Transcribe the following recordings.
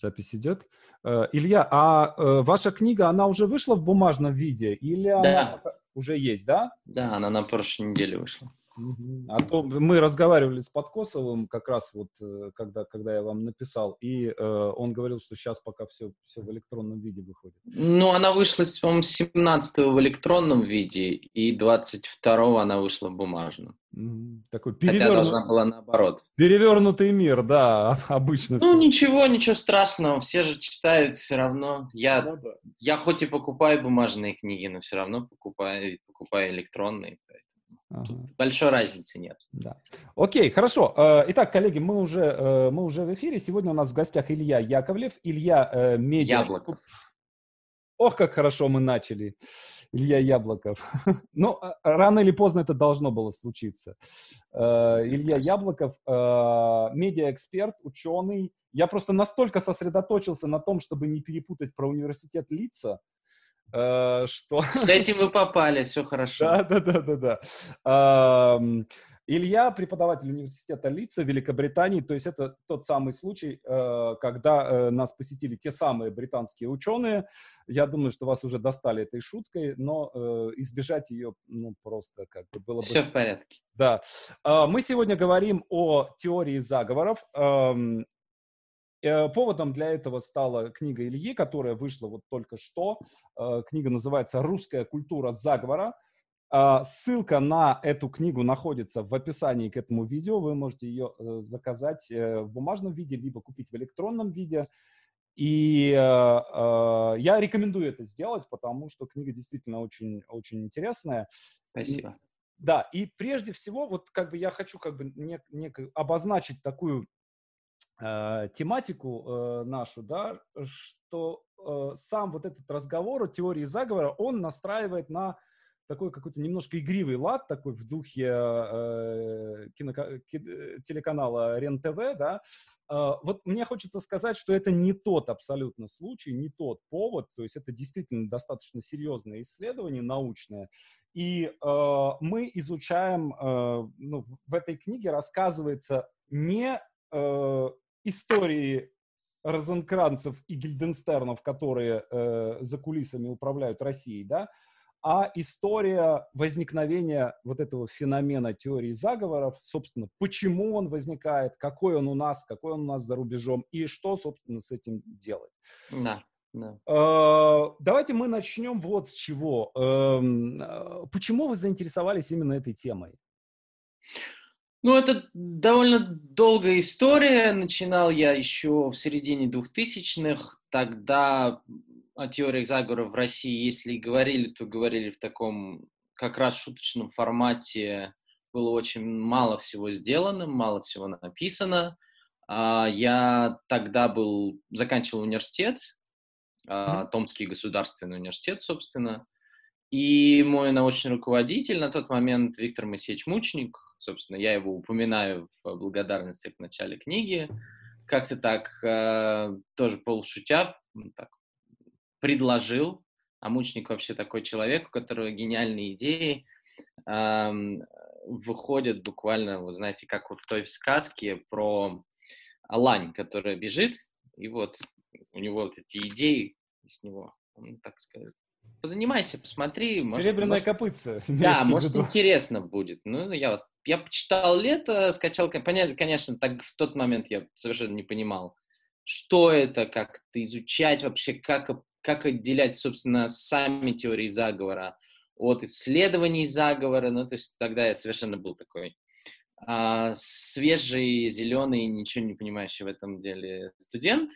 Запись идет. Э, Илья, а э, ваша книга, она уже вышла в бумажном виде или да. она уже есть, да? Да, она на прошлой неделе вышла. А то мы разговаривали с Подкосовым как раз вот, э, когда, когда я вам написал, и э, он говорил, что сейчас пока все, все в электронном виде выходит. Ну, она вышла, по-моему, 17 в электронном виде, и 22 она вышла в бумажном. Такой переверну... Хотя должна была наоборот. Перевернутый мир, да, обычно. Ну, все. ничего, ничего страшного, все же читают все равно. Я, ну, да. я хоть и покупаю бумажные книги, но все равно покупаю, покупаю электронные. Ага. большой разницы нет. Да. Окей, хорошо. Э, итак, коллеги, мы уже, э, мы уже в эфире. Сегодня у нас в гостях Илья Яковлев, Илья э, Медиа... Яблоков. Ох, как хорошо мы начали. Илья Яблоков. ну, рано или поздно это должно было случиться. Илья Яблоков, медиаэксперт, ученый. Я просто настолько сосредоточился на том, чтобы не перепутать про университет лица, что... С этим вы попали, все хорошо. Да, да, да, да, да. Илья преподаватель университета Лица Великобритании, то есть это тот самый случай, э, когда э, нас посетили те самые британские ученые. Я думаю, что вас уже достали этой шуткой, но избежать ее, ну, просто как бы было бы... Все в порядке. Да. А, мы сегодня говорим о теории заговоров. Э, поводом для этого стала книга Ильи, которая вышла вот только что. Э, книга называется «Русская культура заговора». А, ссылка на эту книгу находится в описании к этому видео. Вы можете ее э, заказать в бумажном виде, либо купить в электронном виде. И я рекомендую это сделать, потому что книга действительно очень, очень интересная. Спасибо. Да, и прежде всего, вот как бы я хочу как бы не, не обозначить такую э, тематику э, нашу, да, что э, сам вот этот разговор о теории заговора, он настраивает на такой какой-то немножко игривый лад, такой в духе э, кино, телеканала РЕН-ТВ, да. Э, вот мне хочется сказать, что это не тот абсолютно случай, не тот повод, то есть это действительно достаточно серьезное исследование научное, и э, мы изучаем, э, ну, в этой книге рассказывается не э, истории Розенкранцев и Гильденстернов, которые э, за кулисами управляют Россией, да, а история возникновения вот этого феномена теории заговоров, собственно, почему он возникает, какой он у нас, какой он у нас за рубежом и что, собственно, с этим делать. Да. Да. Э, давайте мы начнем вот с чего. Эм, э, почему вы заинтересовались именно этой темой? Ну, это довольно долгая история. Начинал я еще в середине 2000-х. Тогда о теориях заговора в России, если и говорили, то говорили в таком как раз шуточном формате. Было очень мало всего сделано, мало всего написано. А, я тогда был, заканчивал университет, mm-hmm. Томский государственный университет, собственно. И мой научный руководитель на тот момент, Виктор Моисеевич Мучник, собственно, я его упоминаю в благодарности в начале книги, как-то так, э, тоже полушутя, так, предложил, а Мучник вообще такой человек, у которого гениальные идеи э, выходят буквально, вы знаете, как вот в той сказке про лань, которая бежит, и вот у него вот эти идеи с него, он, так сказать, позанимайся, посмотри. Серебряная может, копытца. Да, может, интересно будет. Ну, я вот я почитал лето, скачал, понятно, конечно, так в тот момент я совершенно не понимал, что это, как это изучать вообще, как, как отделять, собственно, сами теории заговора от исследований заговора. Ну, то есть тогда я совершенно был такой а, свежий, зеленый, ничего не понимающий в этом деле студент.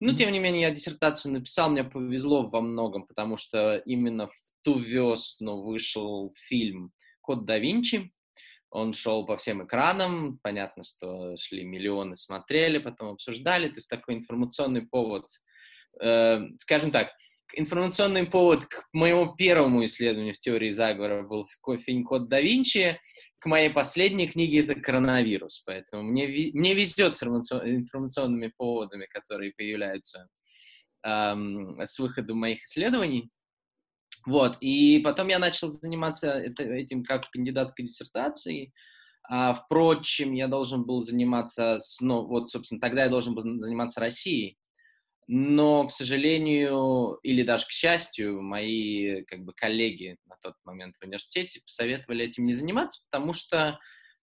Но, тем не менее, я диссертацию написал, мне повезло во многом, потому что именно в ту весну вышел фильм «Код да Винчи», он шел по всем экранам, понятно, что шли миллионы, смотрели, потом обсуждали, то есть такой информационный повод, э, скажем так, информационный повод к моему первому исследованию в теории заговора был фильм «Код да Винчи», к моей последней книге это коронавирус, поэтому мне, мне везет с информационными поводами, которые появляются эм, с выходом моих исследований. Вот, и потом я начал заниматься этим как кандидатской диссертацией. А, впрочем, я должен был заниматься, ну, вот, собственно, тогда я должен был заниматься Россией. но, к сожалению, или даже к счастью, мои как бы, коллеги на тот момент в университете посоветовали этим не заниматься, потому что,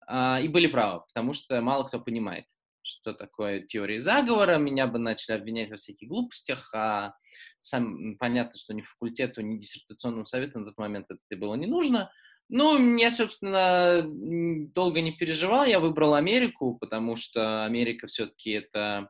э, и были правы, потому что мало кто понимает, что такое теория заговора, меня бы начали обвинять во всяких глупостях, а сам понятно, что ни факультету, ни диссертационному совету на тот момент это было не нужно. Ну, я, собственно, долго не переживал, я выбрал Америку, потому что Америка все-таки это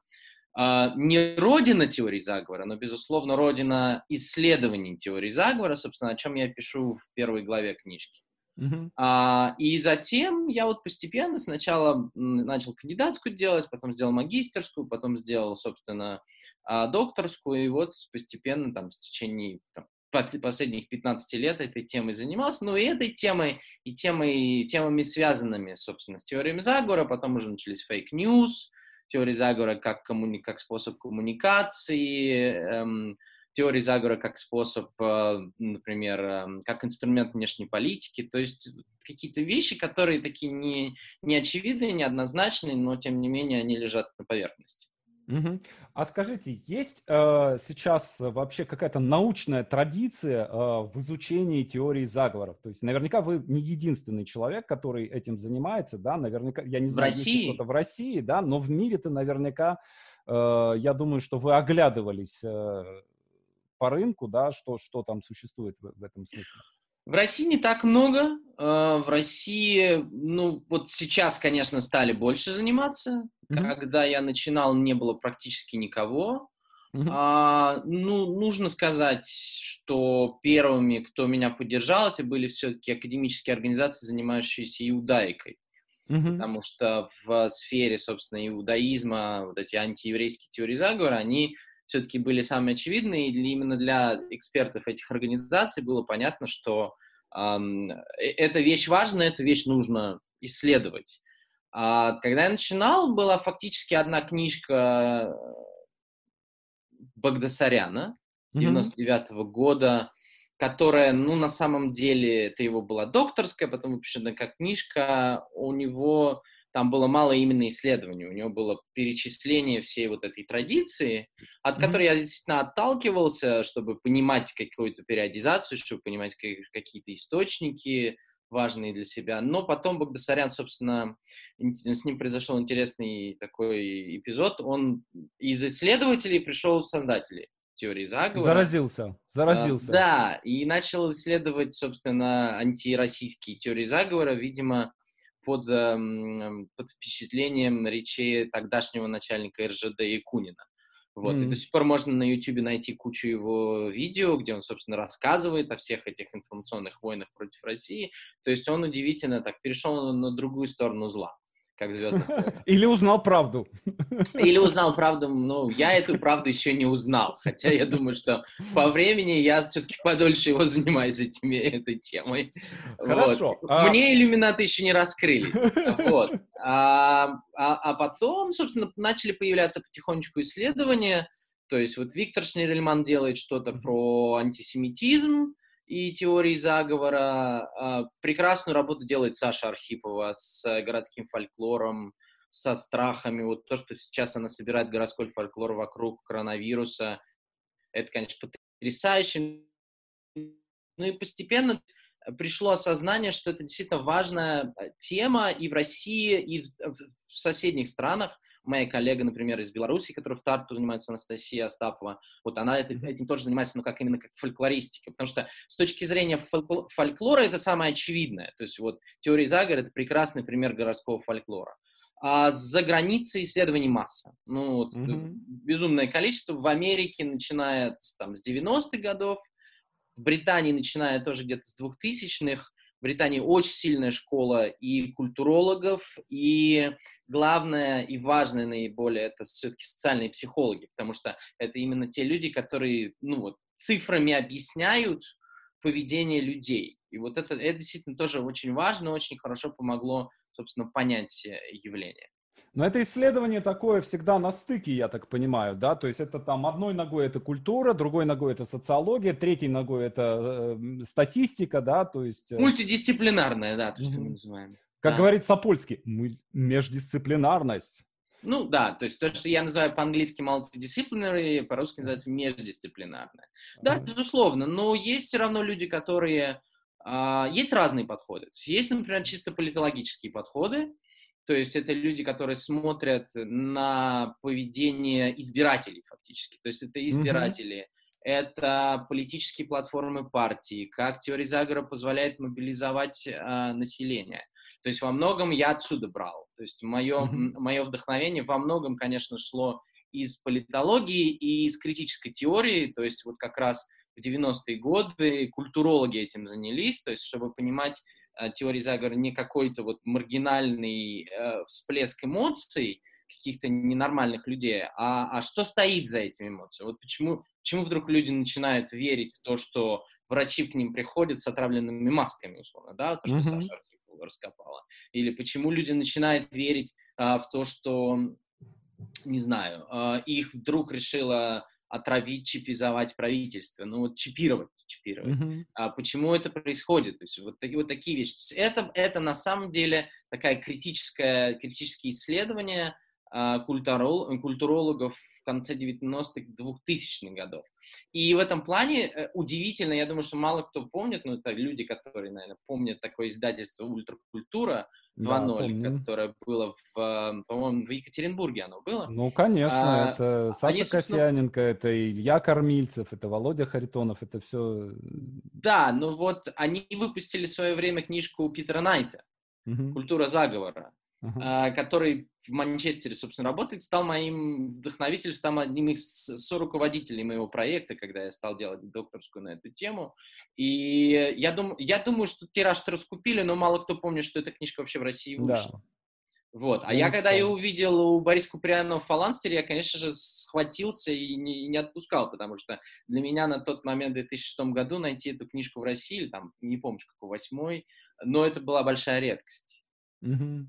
Э, не родина теории заговора, но, безусловно, родина исследований теории заговора, собственно, о чем я пишу в первой главе книжки. Uh-huh. Uh, и затем я вот постепенно сначала начал кандидатскую делать, потом сделал магистерскую, потом сделал, собственно, докторскую, и вот постепенно там в течение там, последних 15 лет этой темой занимался, ну и этой темой, и темой, темами, связанными, собственно, с теориями заговора, потом уже начались fake news, теории заговора как, коммуни... как способ коммуникации, эм, теории заговора как способ, э, например, э, как инструмент внешней политики, то есть какие-то вещи, которые такие не, не очевидные, неоднозначные, но тем не менее они лежат на поверхности. Угу. А скажите, есть э, сейчас вообще какая-то научная традиция э, в изучении теории заговоров? То есть наверняка вы не единственный человек, который этим занимается, да? Наверняка, я не знаю, в России? кто-то в России, да, но в мире-то наверняка, э, я думаю, что вы оглядывались э, по рынку, да, что, что там существует в, в этом смысле. В России не так много. В России, ну, вот сейчас, конечно, стали больше заниматься. Mm-hmm. Когда я начинал, не было практически никого. Mm-hmm. А, ну, нужно сказать, что первыми, кто меня поддержал, это были все-таки академические организации, занимающиеся иудаикой. Mm-hmm. Потому что в сфере, собственно, иудаизма, вот эти антиеврейские теории заговора, они все-таки были самые очевидные, и для, именно для экспертов этих организаций было понятно, что эм, эта вещь важна, эту вещь нужно исследовать. А, когда я начинал, была фактически одна книжка Багдасаряна 99 -го года, которая, ну, на самом деле, это его была докторская, потом выпущена как книжка, у него там было мало именно исследований, у него было перечисление всей вот этой традиции, от mm-hmm. которой я действительно отталкивался, чтобы понимать какую-то периодизацию, чтобы понимать какие-то источники важные для себя. Но потом Багдасарян, собственно, с ним произошел интересный такой эпизод. Он из исследователей пришел в создатели теории заговора. Заразился, заразился. А, да, и начал исследовать, собственно, антироссийские теории заговора, видимо, под, эм, под впечатлением речей тогдашнего начальника РЖД Якунина. Вот. Mm. И до сих пор можно на YouTube найти кучу его видео, где он, собственно, рассказывает о всех этих информационных войнах против России. То есть он удивительно так перешел на другую сторону зла как звездных Или узнал правду. Или узнал правду. Ну, я эту правду еще не узнал. Хотя я думаю, что по времени я все-таки подольше его занимаюсь этими, этой темой. Хорошо. Вот. А... Мне иллюминаты еще не раскрылись. Вот. А, а, а потом, собственно, начали появляться потихонечку исследования. То есть вот Виктор Шнирельман делает что-то про антисемитизм, и теории заговора. А, прекрасную работу делает Саша Архипова с городским фольклором, со страхами. Вот то, что сейчас она собирает городской фольклор вокруг коронавируса, это, конечно, потрясающе. Ну и постепенно пришло осознание, что это действительно важная тема и в России, и в соседних странах моя коллега, например, из Беларуси, которая в Тарту занимается, Анастасия Остапова, вот она этим тоже занимается, но как именно как фольклористика, потому что с точки зрения фольклора это самое очевидное, то есть вот теория заговора — это прекрасный пример городского фольклора. А за границей исследований масса. Ну, вот, mm-hmm. безумное количество. В Америке, начиная там, с 90-х годов, в Британии, начиная тоже где-то с 2000-х, в Британии очень сильная школа и культурологов, и главное и важное наиболее это все-таки социальные психологи, потому что это именно те люди, которые ну, вот, цифрами объясняют поведение людей. И вот это, это действительно тоже очень важно, очень хорошо помогло, собственно, понять явление. Но это исследование такое всегда на стыке, я так понимаю, да, то есть это там одной ногой это культура, другой ногой это социология, третьей ногой это э, статистика, да, то есть... Э... Мультидисциплинарная, да, то, что mm-hmm. мы называем. Как да. говорит Сапольский, междисциплинарность. Ну да, то есть то, что я называю по-английски multidisciplinary, по-русски называется междисциплинарное. Да, безусловно, но есть все равно люди, которые... А, есть разные подходы. Есть, например, чисто политологические подходы, то есть это люди, которые смотрят на поведение избирателей фактически. То есть это избиратели, mm-hmm. это политические платформы партии, как теория заговора позволяет мобилизовать э, население. То есть во многом я отсюда брал. То есть мое, mm-hmm. мое вдохновение во многом, конечно, шло из политологии и из критической теории. То есть вот как раз в 90-е годы культурологи этим занялись, то есть чтобы понимать теории заговора не какой-то вот маргинальный э, всплеск эмоций каких-то ненормальных людей, а, а что стоит за этими эмоциями. Вот почему, почему вдруг люди начинают верить в то, что врачи к ним приходят с отравленными масками, условно, да, то, что mm-hmm. Саша Артикул раскопала. Или почему люди начинают верить а, в то, что, не знаю, а, их вдруг решила отравить, чипизовать правительство, ну вот чипировать, чипировать. Mm-hmm. А почему это происходит? То есть вот такие вот такие вещи. это, это на самом деле такая критическая, критические исследования а, культурол, культурологов конце 90-х, 2000-х годов. И в этом плане э, удивительно, я думаю, что мало кто помнит, но это люди, которые, наверное, помнят такое издательство «Ультракультура», 2.0, да, которое было, в, по-моему, в Екатеринбурге оно было. Ну, конечно, а, это Саша они, Косяненко, это Илья Кормильцев, это Володя Харитонов, это все... Да, ну вот они выпустили в свое время книжку Питера Найта «Культура заговора». Uh-huh. который в Манчестере, собственно, работает, стал моим вдохновителем, стал одним из соруководителей моего проекта, когда я стал делать докторскую на эту тему. И я, дум, я думаю, что тираж раскупили, но мало кто помнит, что эта книжка вообще в России вышла. Да. Вот. А я, я когда ее увидел у Бориса Куприянова в Фаланстере, я, конечно же, схватился и не, не отпускал, потому что для меня на тот момент, в 2006 году, найти эту книжку в России, или там, не помню, какой восьмой, но это была большая редкость. Угу.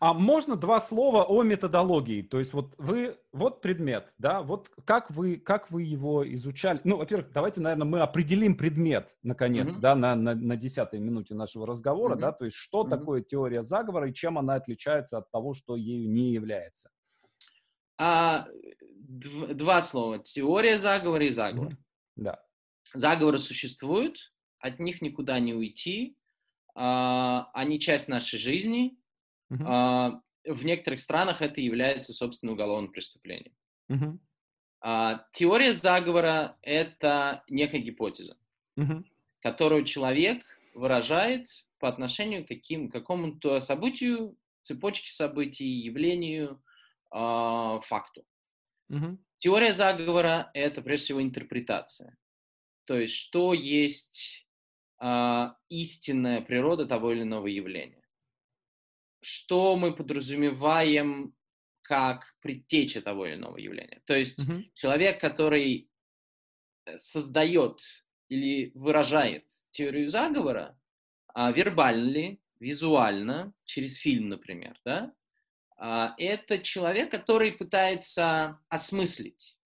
А можно два слова о методологии? То есть вот вы, вот предмет, да, вот как вы, как вы его изучали? Ну, во-первых, давайте, наверное, мы определим предмет, наконец, mm-hmm. да, на, на, на десятой минуте нашего разговора, mm-hmm. да, то есть что mm-hmm. такое теория заговора и чем она отличается от того, что ею не является? А, дв- два слова. Теория заговора и заговор. Mm-hmm. Да. Заговоры существуют, от них никуда не уйти, а, они часть нашей жизни, Uh-huh. А, в некоторых странах это является, собственно, уголовным преступлением. Uh-huh. А, теория заговора — это некая гипотеза, uh-huh. которую человек выражает по отношению к каким, какому-то событию, цепочке событий, явлению, э, факту. Uh-huh. Теория заговора — это, прежде всего, интерпретация. То есть, что есть э, истинная природа того или иного явления что мы подразумеваем как предтеча того или иного явления. То есть mm-hmm. человек, который э, создает или выражает теорию заговора, а, вербально ли, визуально, через фильм, например, да, а, это человек, который пытается осмыслить,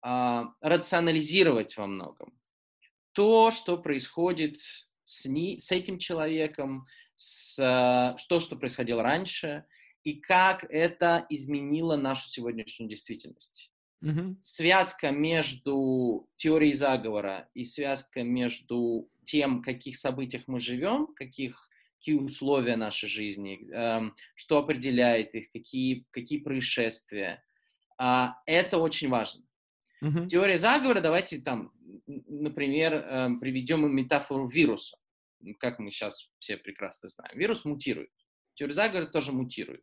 а, рационализировать во многом то, что происходит с, ни, с этим человеком, с э, то, что происходило раньше, и как это изменило нашу сегодняшнюю действительность. Mm-hmm. Связка между теорией заговора и связка между тем, в каких событиях мы живем, каких, какие условия нашей жизни, э, что определяет их, какие, какие происшествия. Э, это очень важно. Mm-hmm. Теория заговора, давайте там, например, э, приведем метафору вируса как мы сейчас все прекрасно знаем, вирус мутирует. Теория заговора тоже мутирует.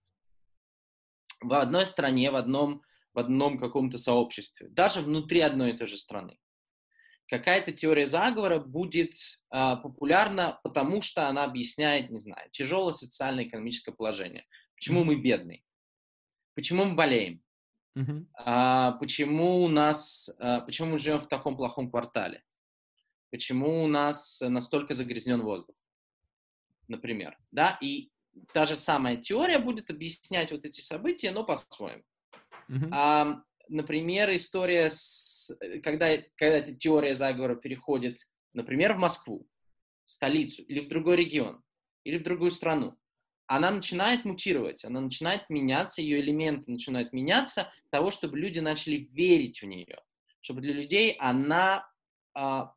В одной стране, в одном, в одном каком-то сообществе, даже внутри одной и той же страны. Какая-то теория заговора будет а, популярна, потому что она объясняет, не знаю, тяжелое социально-экономическое положение. Почему мы бедные? Почему мы болеем? Uh-huh. А, почему у нас, а, почему мы живем в таком плохом квартале? Почему у нас настолько загрязнен воздух, например, да, и та же самая теория будет объяснять вот эти события, но по-своему. Mm-hmm. А, например, история, с, когда, когда эта теория заговора переходит, например, в Москву, в столицу, или в другой регион, или в другую страну, она начинает мутировать, она начинает меняться, ее элементы начинают меняться, того, чтобы люди начали верить в нее, чтобы для людей она а,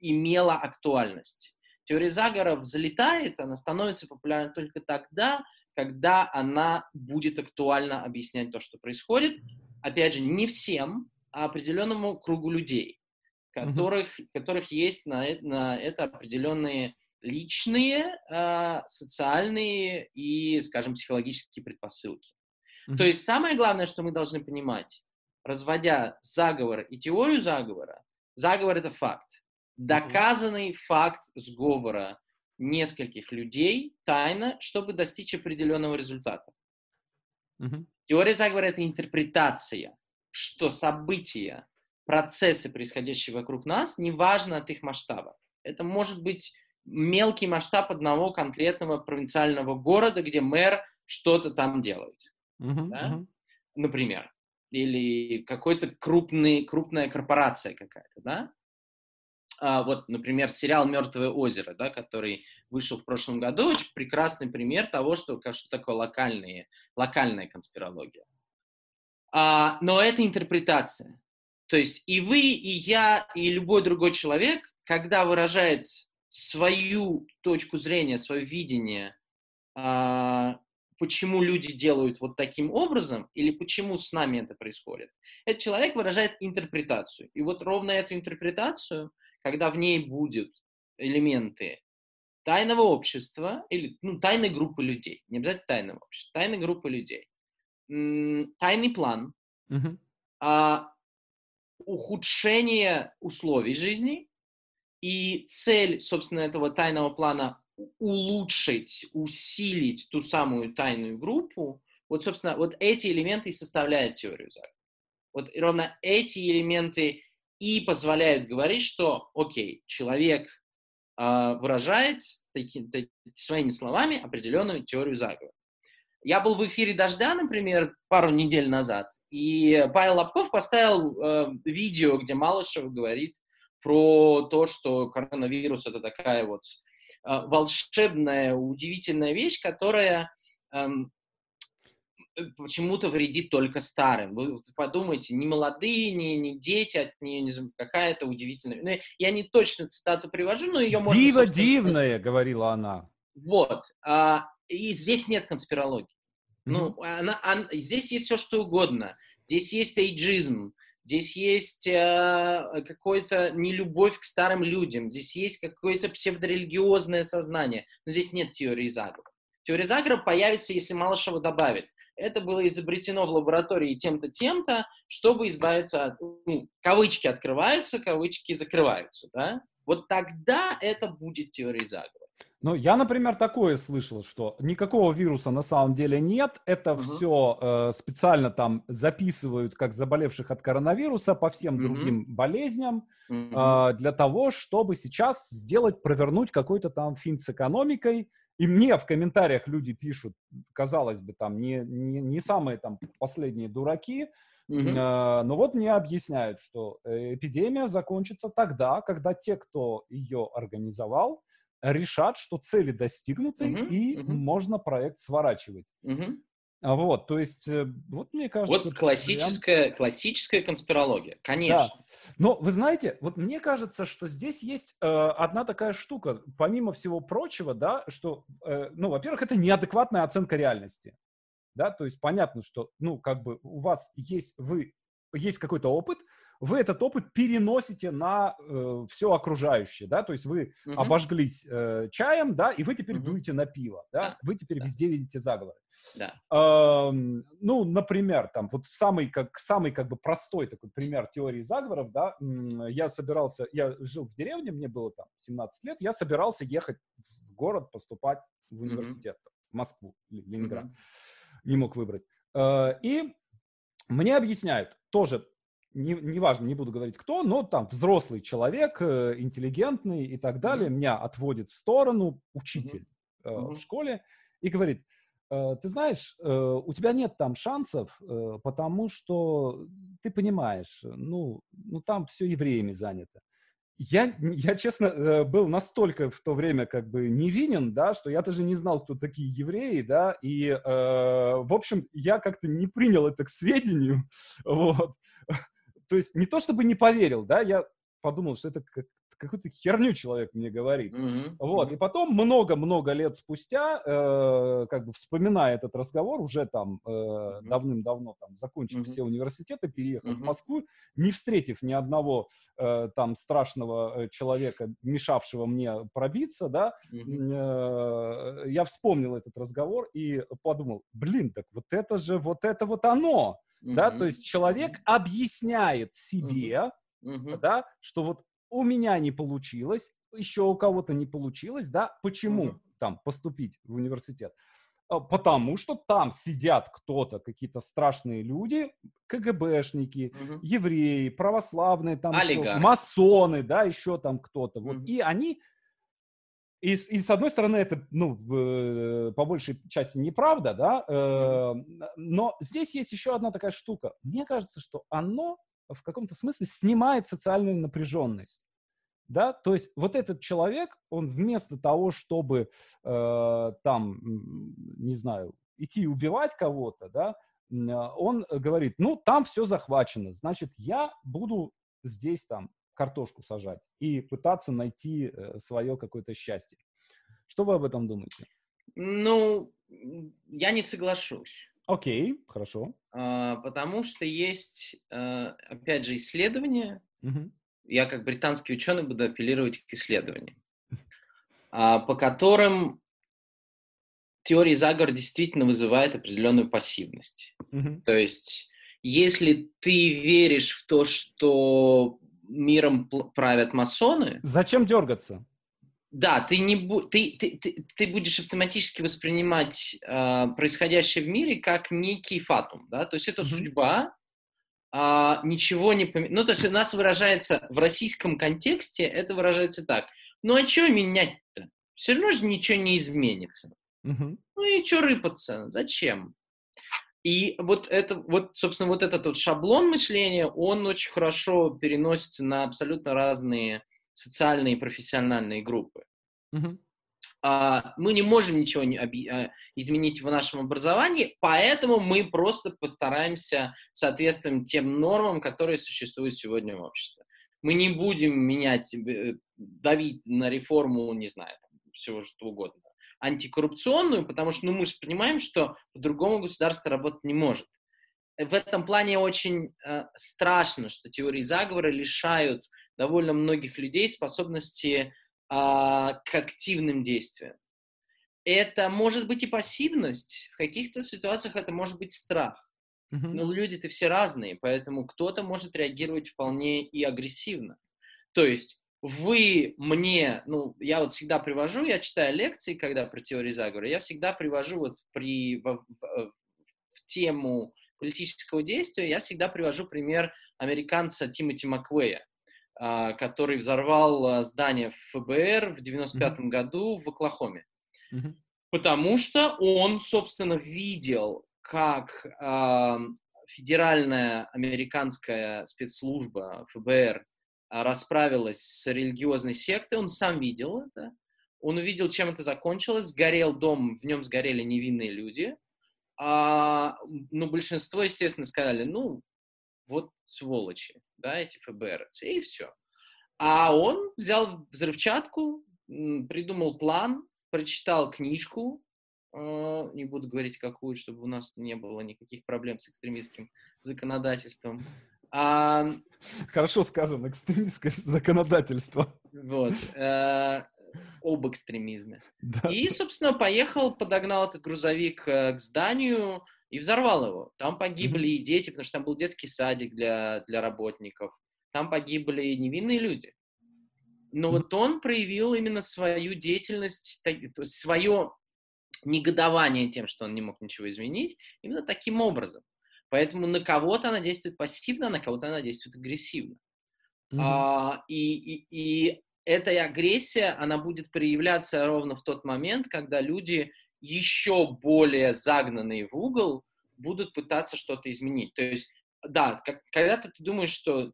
имела актуальность. Теория заговоров взлетает, она становится популярной только тогда, когда она будет актуально объяснять то, что происходит. Опять же, не всем, а определенному кругу людей, которых, mm-hmm. которых есть на, на это определенные личные, э, социальные и, скажем, психологические предпосылки. Mm-hmm. То есть самое главное, что мы должны понимать, разводя заговор и теорию заговора, заговор это факт. Доказанный факт сговора нескольких людей тайно, чтобы достичь определенного результата. Mm-hmm. Теория заговора это интерпретация, что события, процессы, происходящие вокруг нас, неважно от их масштаба. Это может быть мелкий масштаб одного конкретного провинциального города, где мэр что-то там делает. Uh-huh, да? uh-huh. Например. Или какой-то крупный, крупная корпорация какая-то, да? А, вот, например, сериал «Мертвое озеро», да, который вышел в прошлом году, очень прекрасный пример того, что, что такое локальные, локальная конспирология. А, но это интерпретация. То есть и вы, и я, и любой другой человек, когда выражает свою точку зрения, свое видение, а, почему люди делают вот таким образом или почему с нами это происходит. Этот человек выражает интерпретацию. И вот ровно эту интерпретацию, когда в ней будут элементы тайного общества или ну, тайной группы людей, не обязательно тайного общества, тайной группы людей, тайный план, uh-huh. а, ухудшение условий жизни, и цель, собственно, этого тайного плана улучшить, усилить ту самую тайную группу, вот, собственно, вот эти элементы и составляют теорию заговора. Вот ровно эти элементы и позволяют говорить, что, окей, человек э, выражает таки, таки, своими словами определенную теорию заговора. Я был в эфире «Дождя», например, пару недель назад, и Павел Лобков поставил э, видео, где Малышев говорит про то, что коронавирус это такая вот э, волшебная, удивительная вещь, которая эм, почему-то вредит только старым. Вы подумайте, не молодые, не, не дети, от нее не какая-то удивительная. Ну, я не точно цитату привожу, но ее можно... Диво дивное, говорила она. Вот. А, и здесь нет конспирологии. Mm-hmm. Ну, она, она, здесь есть все, что угодно. Здесь есть эйджизм, здесь есть э, какой-то нелюбовь к старым людям, здесь есть какое-то псевдорелигиозное сознание, но здесь нет теории заговора. Теория заговора появится, если Малышева добавит. Это было изобретено в лаборатории тем-то, тем-то, чтобы избавиться от... Ну, кавычки открываются, кавычки закрываются, да? Вот тогда это будет теория заговора. Ну, я, например, такое слышал, что никакого вируса на самом деле нет. Это угу. все э, специально там записывают как заболевших от коронавируса по всем угу. другим болезням угу. э, для того, чтобы сейчас сделать, провернуть какой-то там финт с экономикой. И мне в комментариях люди пишут, казалось бы, там не, не, не самые там последние дураки, Mm-hmm. Uh, но вот мне объясняют, что э, эпидемия закончится тогда, когда те, кто ее организовал, решат, что цели достигнуты, угу, и угу. можно проект сворачивать. Угу. Вот, то есть, э, вот мне кажется... Вот классическая, прям... классическая конспирология, конечно. Да. Но вы знаете, вот мне кажется, что здесь есть э, одна такая штука, помимо всего прочего, да, что, э, ну, во-первых, это неадекватная оценка реальности, да, то есть понятно, что, ну, как бы у вас есть, вы, есть какой-то опыт, вы этот опыт переносите на э, все окружающее, да, то есть вы uh-huh. обожглись э, чаем, да, и вы теперь uh-huh. дуете на пиво, да, да. вы теперь да. везде видите заговоры. Да. Э, ну, например, там вот самый как самый как бы простой такой пример теории заговоров, да, я собирался, я жил в деревне, мне было там 17 лет, я собирался ехать в город поступать в университет, uh-huh. в Москву, Ленинград, uh-huh. не мог выбрать, э, и мне объясняют тоже не, неважно, не буду говорить кто, но там взрослый человек, э, интеллигентный и так далее, mm-hmm. меня отводит в сторону учитель mm-hmm. э, в школе и говорит, э, ты знаешь, э, у тебя нет там шансов, э, потому что ты понимаешь, ну, ну там все евреями занято. я, я, честно, э, был настолько в то время как бы невинен, да, что я даже не знал, кто такие евреи, да, и, э, в общем, я как-то не принял это к сведению, вот. То есть не то чтобы не поверил, да, я подумал, что это какую-то херню человек мне говорит. Mm-hmm. Вот, mm-hmm. и потом много-много лет спустя, э, как бы вспоминая этот разговор, уже там э, mm-hmm. давным-давно, там, закончив mm-hmm. все университеты, переехав mm-hmm. в Москву, не встретив ни одного э, там страшного э, человека, мешавшего мне пробиться, да, mm-hmm. э, я вспомнил этот разговор и подумал, блин, так вот это же, вот это вот оно, mm-hmm. да, то есть человек объясняет себе, Mm-hmm. да, что вот у меня не получилось, еще у кого-то не получилось, да, почему mm-hmm. там поступить в университет? А, потому что там сидят кто-то, какие-то страшные люди, КГБшники, угу. евреи, православные, там еще, масоны, да, еще там кто-то. Вот. Угу. И они, и, и с одной стороны, это, ну, в, по большей части неправда, да, э, но здесь есть еще одна такая штука. Мне кажется, что оно в каком-то смысле снимает социальную напряженность. Да, то есть вот этот человек, он вместо того, чтобы э, там, не знаю, идти убивать кого-то, да, он говорит, ну, там все захвачено, значит, я буду здесь там картошку сажать и пытаться найти э, свое какое-то счастье. Что вы об этом думаете? Ну, я не соглашусь. Окей, хорошо. А, потому что есть, а, опять же, исследования. Угу. Я как британский ученый буду апеллировать к исследованиям, а, по которым теория заговора действительно вызывает определенную пассивность. Угу. То есть, если ты веришь в то, что миром правят масоны... Зачем дергаться? Да, ты не бу- ты, ты, ты, ты будешь автоматически воспринимать э, происходящее в мире как некий фатум, да, то есть это mm-hmm. судьба, а, ничего не поменяется. Ну, то есть у нас выражается в российском контексте, это выражается так. Ну, а что менять-то? Все равно же ничего не изменится. Mm-hmm. Ну и что рыпаться? Зачем? И вот это, вот, собственно, вот этот вот шаблон мышления, он очень хорошо переносится на абсолютно разные социальные и профессиональные группы. Mm-hmm. А, мы не можем ничего не оби- а, изменить в нашем образовании, поэтому мы просто постараемся соответствовать тем нормам, которые существуют сегодня в обществе. Мы не будем менять, э, давить на реформу, не знаю, всего что угодно, антикоррупционную, потому что ну, мы же понимаем, что по-другому государство работать не может. В этом плане очень э, страшно, что теории заговора лишают довольно многих людей способности а, к активным действиям. Это может быть и пассивность, в каких-то ситуациях это может быть страх. Mm-hmm. Но люди-то все разные, поэтому кто-то может реагировать вполне и агрессивно. То есть вы мне, ну, я вот всегда привожу, я читаю лекции, когда про теорию заговора, я всегда привожу вот при, в, в, в тему политического действия, я всегда привожу пример американца Тимоти Маквея. А, который взорвал а, здание ФБР в 95 mm-hmm. году в Оклахоме. Mm-hmm. Потому что он, собственно, видел, как э, федеральная американская спецслужба ФБР расправилась с религиозной сектой, он сам видел это, он увидел, чем это закончилось, сгорел дом, в нем сгорели невинные люди, а, ну, большинство, естественно, сказали, ну, вот сволочи, да, эти ФБРцы, и все. А он взял взрывчатку, придумал план, прочитал книжку, э, не буду говорить какую, чтобы у нас не было никаких проблем с экстремистским законодательством. А, Хорошо сказано, экстремистское законодательство. Вот. Э, об экстремизме. Да. И, собственно, поехал, подогнал этот грузовик э, к зданию, и взорвал его. Там погибли и дети, потому что там был детский садик для, для работников. Там погибли и невинные люди. Но вот он проявил именно свою деятельность, свое негодование тем, что он не мог ничего изменить, именно таким образом. Поэтому на кого-то она действует пассивно, а на кого-то она действует агрессивно. Mm-hmm. А, и, и, и эта агрессия, она будет проявляться ровно в тот момент, когда люди еще более загнанные в угол будут пытаться что-то изменить. То есть, да, как, когда-то ты думаешь, что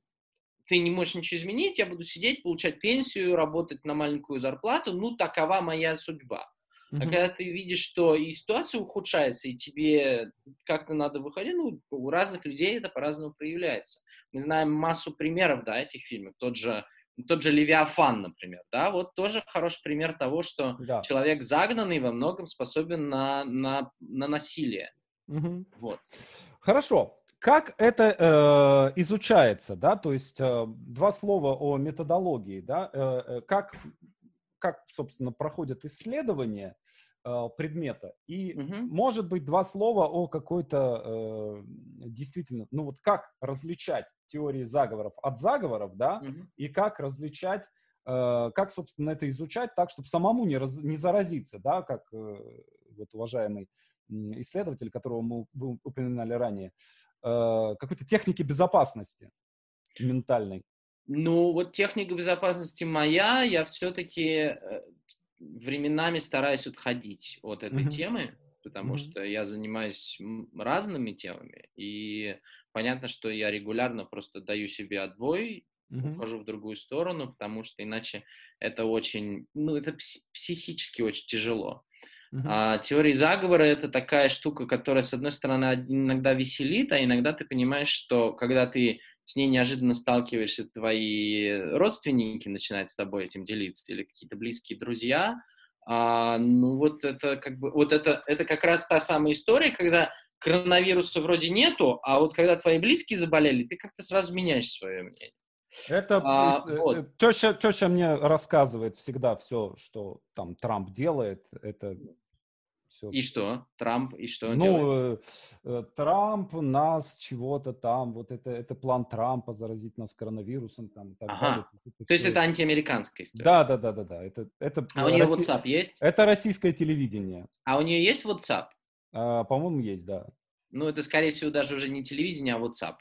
ты не можешь ничего изменить, я буду сидеть, получать пенсию, работать на маленькую зарплату, ну, такова моя судьба. Mm-hmm. А когда ты видишь, что и ситуация ухудшается, и тебе как-то надо выходить, ну, у разных людей это по-разному проявляется. Мы знаем массу примеров, да, этих фильмов. Тот же, тот же Левиафан, например, да, вот тоже хороший пример того, что да. человек загнанный во многом способен на, на, на насилие. Mm-hmm. Вот. Хорошо. Как это э, изучается, да, то есть э, два слова о методологии, да, э, э как как, собственно, проходят исследования э, предмета, и, угу. может быть, два слова о какой-то э, действительно, ну вот как различать теории заговоров от заговоров, да, угу. и как различать, э, как, собственно, это изучать так, чтобы самому не, раз, не заразиться, да, как э, вот уважаемый исследователь, которого мы вы упоминали ранее, э, какой-то техники безопасности ментальной. Ну, вот техника безопасности моя, я все-таки э, временами стараюсь отходить от этой mm-hmm. темы, потому mm-hmm. что я занимаюсь разными темами, и понятно, что я регулярно просто даю себе отбой, mm-hmm. ухожу в другую сторону, потому что иначе это очень, ну, это психически очень тяжело. Uh-huh. А теория заговора это такая штука, которая, с одной стороны, иногда веселит, а иногда ты понимаешь, что когда ты с ней неожиданно сталкиваешься, твои родственники начинают с тобой этим делиться, или какие-то близкие друзья, а, ну вот это как бы, вот это, это как раз та самая история, когда коронавируса вроде нету, а вот когда твои близкие заболели, ты как-то сразу меняешь свое мнение. Это а, э, вот. теща, теща мне рассказывает всегда все, что там Трамп делает. Это все. И что? Трамп, и что Ну, делает? Э, э, Трамп нас чего-то там, вот это, это план Трампа заразить нас коронавирусом там и так ага. далее. Это То есть это антиамериканская история? Да, да, да, да, да. Это, это а у нее Росси... WhatsApp есть? Это российское телевидение. А у нее есть WhatsApp? А, по-моему, есть, да. Ну, это, скорее всего, даже уже не телевидение, а WhatsApp.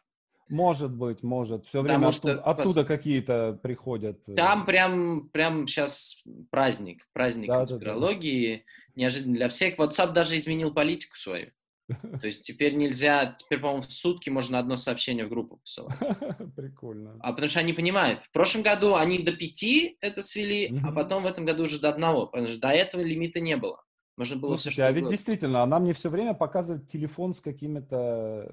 Может быть, может. Все время что оттуда, оттуда какие-то приходят. Э, там прям, прям сейчас праздник, праздник да, конспирологии. Да, да неожиданно для всех. WhatsApp даже изменил политику свою. То есть теперь нельзя, теперь, по-моему, в сутки можно одно сообщение в группу посылать. Прикольно. А потому что они понимают. В прошлом году они до пяти это свели, mm-hmm. а потом в этом году уже до одного. Потому что до этого лимита не было. Можно было Слушайте, все, а ведь действительно, она мне все время показывает телефон с какими-то...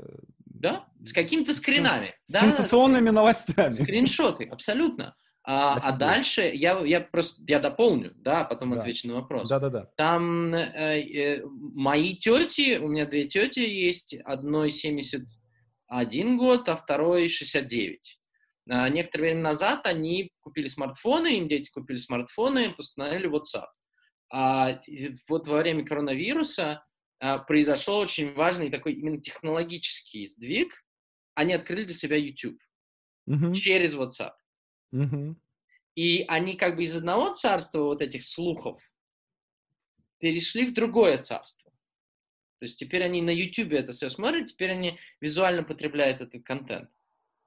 Да, с какими-то скринами. С да, сенсационными новостями. Скриншоты, абсолютно. А, а дальше я, я просто я дополню, да, а потом да. отвечу на вопрос. Да, да, да. Там э, э, мои тети, у меня две тети есть, одной 71 год, а второй 69. А, некоторое время назад они купили смартфоны, им дети купили смартфоны, постановили WhatsApp. А вот во время коронавируса а, произошел очень важный такой именно технологический сдвиг. Они открыли для себя YouTube uh-huh. через WhatsApp. Угу. И они как бы из одного царства вот этих слухов перешли в другое царство. То есть теперь они на YouTube это все смотрят, теперь они визуально потребляют этот контент.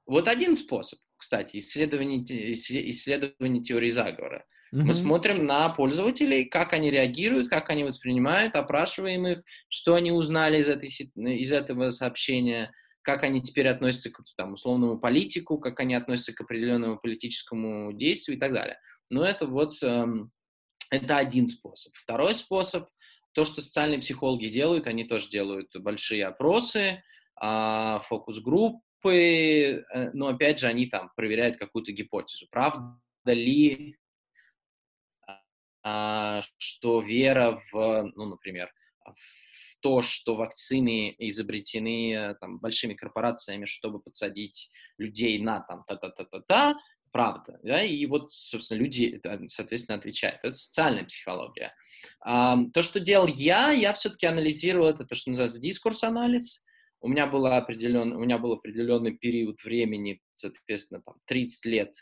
Вот один способ, кстати, исследование, исследование теории заговора. Mm-hmm. Мы смотрим на пользователей, как они реагируют, как они воспринимают, опрашиваем их, что они узнали из, этой, из этого сообщения, как они теперь относятся к там, условному политику, как они относятся к определенному политическому действию и так далее. Но это вот эм, это один способ. Второй способ, то, что социальные психологи делают, они тоже делают большие опросы, э, фокус-группы, э, но опять же они там проверяют какую-то гипотезу. Правда ли, что вера в, ну, например, в то, что вакцины изобретены э, там, большими корпорациями, чтобы подсадить людей на там та-та-та-та-та, правда, да, и вот, собственно, люди, соответственно, отвечают. Это социальная психология. А, то, что делал я, я все-таки анализировал это, то, что называется дискурс-анализ. У меня, было определен, у меня был определенный период времени, соответственно, там, 30 лет,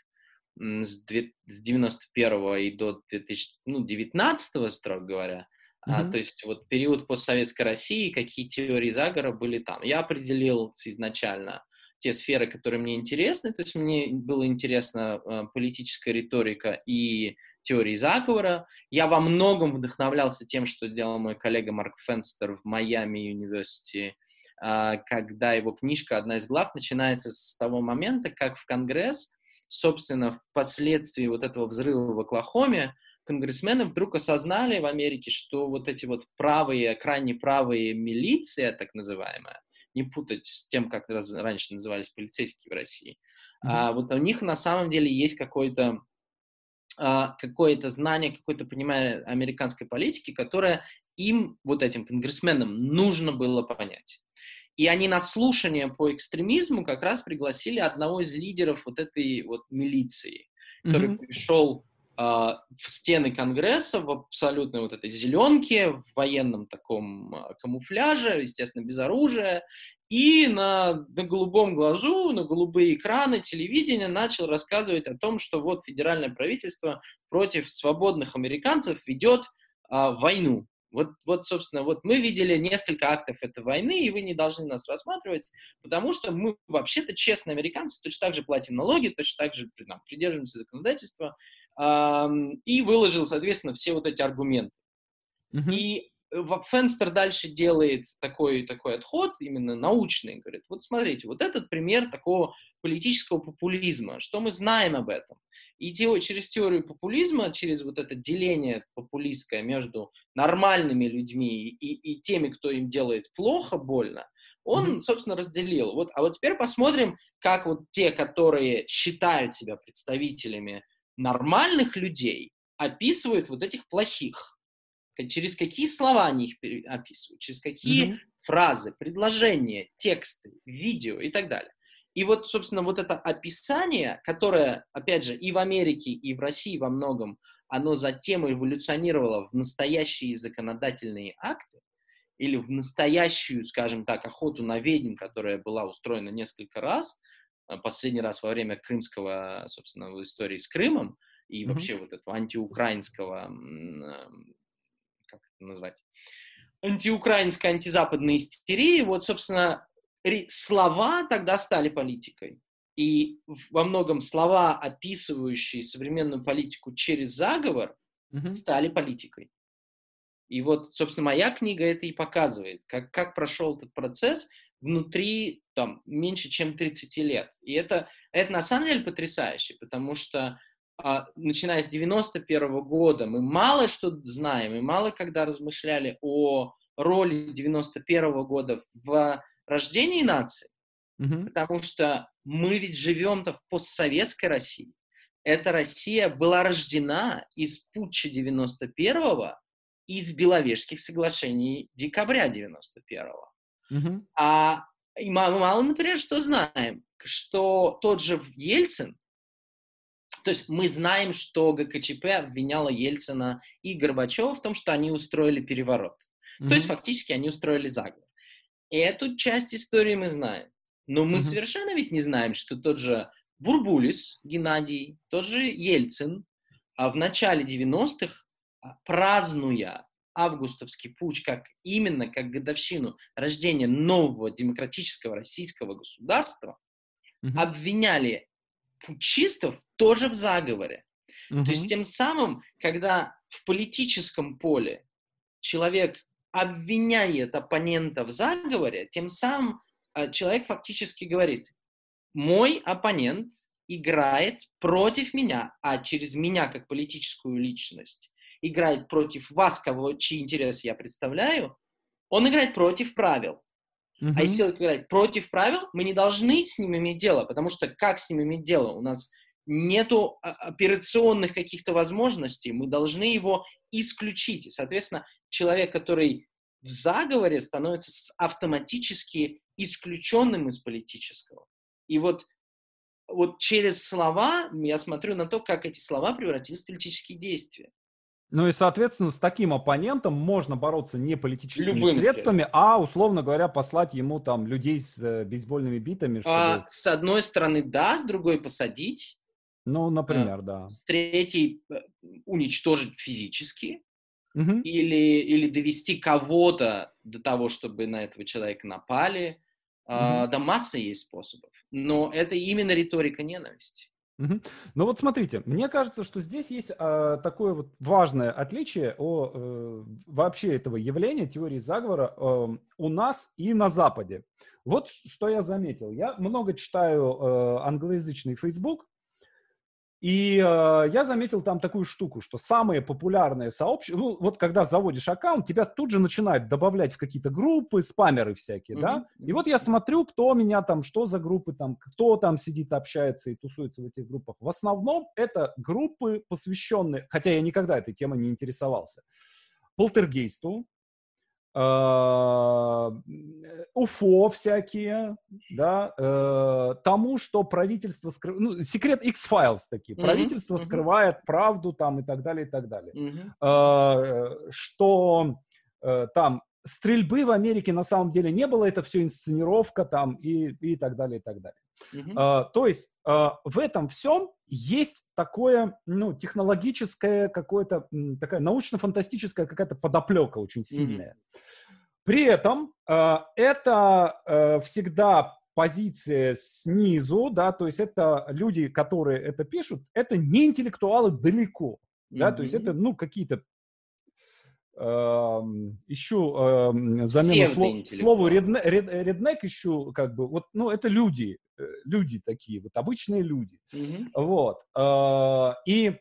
с, 91 и до 2019, ну, строго говоря, Mm-hmm. А, то есть вот период постсоветской России, какие теории заговора были там. Я определил изначально те сферы, которые мне интересны. То есть мне было интересна э, политическая риторика и теории заговора. Я во многом вдохновлялся тем, что делал мой коллега Марк Фенстер в Майами Университи, э, когда его книжка, одна из глав, начинается с того момента, как в Конгресс собственно, впоследствии вот этого взрыва в Оклахоме, конгрессмены вдруг осознали в Америке, что вот эти вот правые, крайне правые милиция, так называемая, не путать с тем, как раньше назывались полицейские в России, mm-hmm. а, вот у них на самом деле есть какой-то а, какое-то знание, какое-то понимание американской политики, которое им, вот этим конгрессменам, нужно было понять. И они на слушание по экстремизму как раз пригласили одного из лидеров вот этой вот милиции, который mm-hmm. пришел э, в стены Конгресса в абсолютной вот этой зеленке, в военном таком э, камуфляже, естественно, без оружия, и на, на голубом глазу, на голубые экраны телевидения начал рассказывать о том, что вот федеральное правительство против свободных американцев ведет а, войну. Вот, вот, собственно, вот мы видели несколько актов этой войны, и вы не должны нас рассматривать, потому что мы вообще-то честные американцы, точно так же платим налоги, точно так же там, придерживаемся законодательства, эм, и выложил, соответственно, все вот эти аргументы. Mm-hmm. И Фенстер дальше делает такой, такой отход, именно научный, говорит, вот смотрите, вот этот пример такого политического популизма, что мы знаем об этом. И те, через теорию популизма, через вот это деление популистское между нормальными людьми и, и теми, кто им делает плохо, больно, он, mm-hmm. собственно, разделил. Вот, а вот теперь посмотрим, как вот те, которые считают себя представителями нормальных людей, описывают вот этих плохих через какие слова они их описывают, через какие mm-hmm. фразы, предложения, тексты, видео и так далее. И вот, собственно, вот это описание, которое, опять же, и в Америке, и в России во многом, оно затем эволюционировало в настоящие законодательные акты, или в настоящую, скажем так, охоту на ведьм, которая была устроена несколько раз, а, последний раз во время крымского, собственно, истории с Крымом, и mm-hmm. вообще вот этого антиукраинского как это назвать, антиукраинской, антизападной истерии, вот, собственно, слова тогда стали политикой. И во многом слова, описывающие современную политику через заговор, mm-hmm. стали политикой. И вот, собственно, моя книга это и показывает, как, как прошел этот процесс внутри там, меньше, чем 30 лет. И это, это на самом деле потрясающе, потому что а, начиная с 91 года, мы мало что знаем, и мало когда размышляли о роли 91 года в рождении нации, mm-hmm. потому что мы ведь живем-то в постсоветской России. Эта Россия была рождена из путча 91-го, из Беловежских соглашений декабря 91-го. Mm-hmm. А и мы мало, например, что знаем, что тот же Ельцин то есть мы знаем, что ГКЧП обвиняла Ельцина и Горбачева в том, что они устроили переворот. Mm-hmm. То есть фактически они устроили заговор. Эту часть истории мы знаем. Но мы mm-hmm. совершенно ведь не знаем, что тот же Бурбулис Геннадий, тот же Ельцин а в начале 90-х, а, празднуя августовский путь как именно как годовщину рождения нового демократического российского государства, mm-hmm. обвиняли путчистов тоже в заговоре. Угу. То есть тем самым, когда в политическом поле человек обвиняет оппонента в заговоре, тем самым э, человек фактически говорит, мой оппонент играет против меня, а через меня как политическую личность играет против вас, кого, чьи интересы я представляю, он играет против правил. Uh-huh. А если человек играет против правил, мы не должны с ним иметь дело, потому что как с ним иметь дело? У нас нету операционных каких-то возможностей, мы должны его исключить. И, соответственно, человек, который в заговоре, становится автоматически исключенным из политического. И вот, вот через слова я смотрю на то, как эти слова превратились в политические действия. Ну и, соответственно, с таким оппонентом можно бороться не политическими Любым средствами, а, условно говоря, послать ему там людей с э, бейсбольными битами. Чтобы... А, с одной стороны, да, с другой посадить. Ну, например, а, да. С третьей э, уничтожить физически. Угу. Или, или довести кого-то до того, чтобы на этого человека напали. Угу. А, да масса есть способов. Но это именно риторика ненависти. Угу. Ну вот смотрите, мне кажется, что здесь есть э, такое вот важное отличие о э, вообще этого явления теории заговора э, у нас и на Западе. Вот что я заметил. Я много читаю э, англоязычный Facebook, И э, я заметил там такую штуку, что самые популярные сообщества, ну, вот когда заводишь аккаунт, тебя тут же начинают добавлять в какие-то группы, спамеры всякие, mm-hmm. да? И вот я смотрю, кто меня там, что за группы там, кто там сидит, общается и тусуется в этих группах. В основном это группы, посвященные, хотя я никогда этой темой не интересовался, полтергейсту, УФО всякие, да, э, тому, что правительство скрывает, ну, секрет X-Files такие, mm-hmm. правительство mm-hmm. скрывает правду там и так далее, и так далее. Mm-hmm. Что там стрельбы в Америке на самом деле не было, это все инсценировка там и, и так далее, и так далее. Uh, то есть uh, в этом всем есть такое, ну, технологическое какое-то, такая научно-фантастическая какая-то подоплека очень сильная. При этом uh, это всегда позиция снизу, да, то есть это люди, которые это пишут, это не интеллектуалы далеко, да, mm-hmm. то есть это, ну, какие-то ищу э, замену слов, слову редне, ред, реднек ищу как бы вот ну это люди э, люди такие вот обычные люди mm-hmm. вот э, и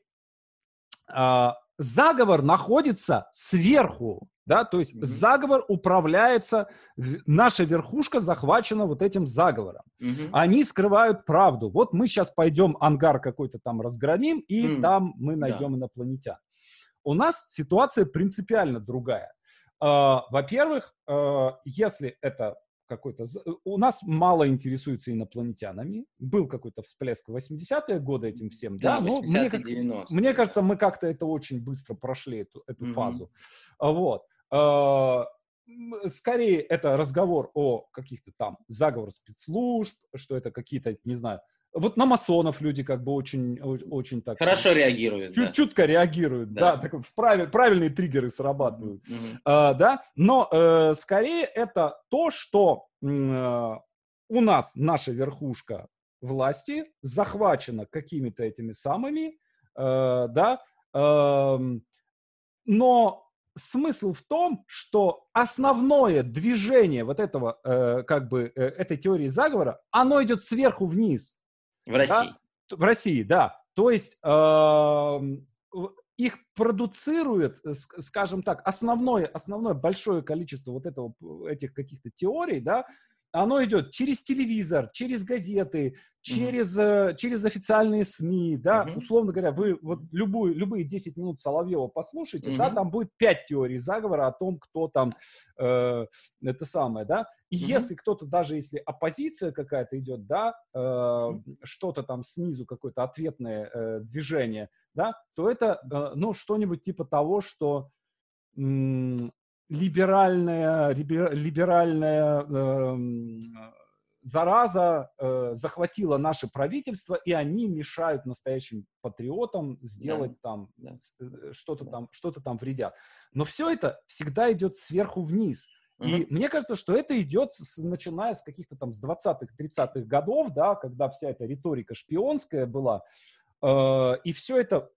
э, заговор находится сверху да то есть mm-hmm. заговор управляется наша верхушка захвачена вот этим заговором mm-hmm. они скрывают правду вот мы сейчас пойдем ангар какой-то там разгромим и mm-hmm. там мы найдем да. инопланетян у нас ситуация принципиально другая. А, во-первых, а, если это какой-то... У нас мало интересуются инопланетянами. Был какой-то всплеск в 80-е годы этим всем, да, да но мне, как, мне кажется, мы как-то это очень быстро прошли, эту, эту mm-hmm. фазу. Вот. А, скорее, это разговор о каких-то там заговорах спецслужб, что это какие-то, не знаю, вот на масонов люди как бы очень, очень так... Хорошо реагируют. Чуть, да. Чутко реагируют, да, да так, в правиль, правильные триггеры срабатывают, mm-hmm. а, да, но э, скорее это то, что э, у нас наша верхушка власти захвачена какими-то этими самыми, э, да, э, но смысл в том, что основное движение вот этого, э, как бы, э, этой теории заговора, оно идет сверху вниз. В России. Да? В России, да. То есть э, их продуцирует, скажем так, основное, основное большое количество вот этого, этих каких-то теорий, да, оно идет через телевизор, через газеты, через, mm-hmm. через официальные СМИ, да, mm-hmm. условно говоря, вы вот любую, любые 10 минут Соловьева послушайте, mm-hmm. да, там будет 5 теорий заговора о том, кто там, э, это самое, да, и mm-hmm. если кто-то, даже если оппозиция какая-то идет, да, э, mm-hmm. что-то там снизу, какое-то ответное э, движение, да, то это, э, ну, что-нибудь типа того, что либеральная, либеральная э, зараза э, захватила наше правительство, и они мешают настоящим патриотам сделать да. там да. Э, что-то да. там, что-то там вредят. Но все это всегда идет сверху вниз. И мне кажется, что это идет с, начиная с каких-то там с 20-х, 30-х годов, да, когда вся эта риторика шпионская была, э, и все это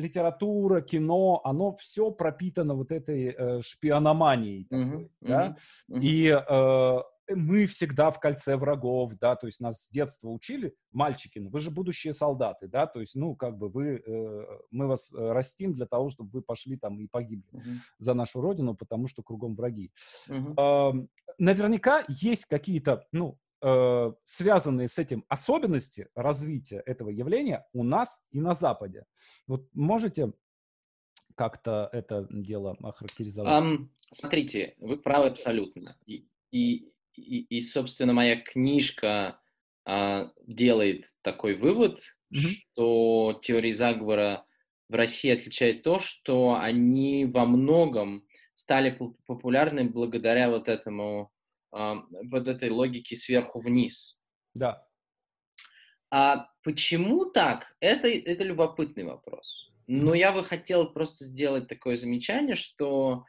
литература, кино, оно все пропитано вот этой э, шпиономанией. Такой, uh-huh, да? uh-huh. И э, мы всегда в кольце врагов, да, то есть нас с детства учили, мальчики, ну вы же будущие солдаты, да, то есть, ну, как бы вы, э, мы вас э, растим для того, чтобы вы пошли там и погибли uh-huh. за нашу родину, потому что кругом враги. Uh-huh. Э, наверняка есть какие-то, ну, э, связанные с этим особенности развития этого явления у нас и на Западе. Вот можете как-то это дело охарактеризовать? Um, смотрите, вы правы абсолютно. И, и, и, и собственно, моя книжка uh, делает такой вывод, mm-hmm. что теории заговора в России отличает то, что они во многом стали популярны благодаря вот этому вот этой логики сверху вниз. Да. А почему так? Это, это любопытный вопрос. Но я бы хотел просто сделать такое замечание, что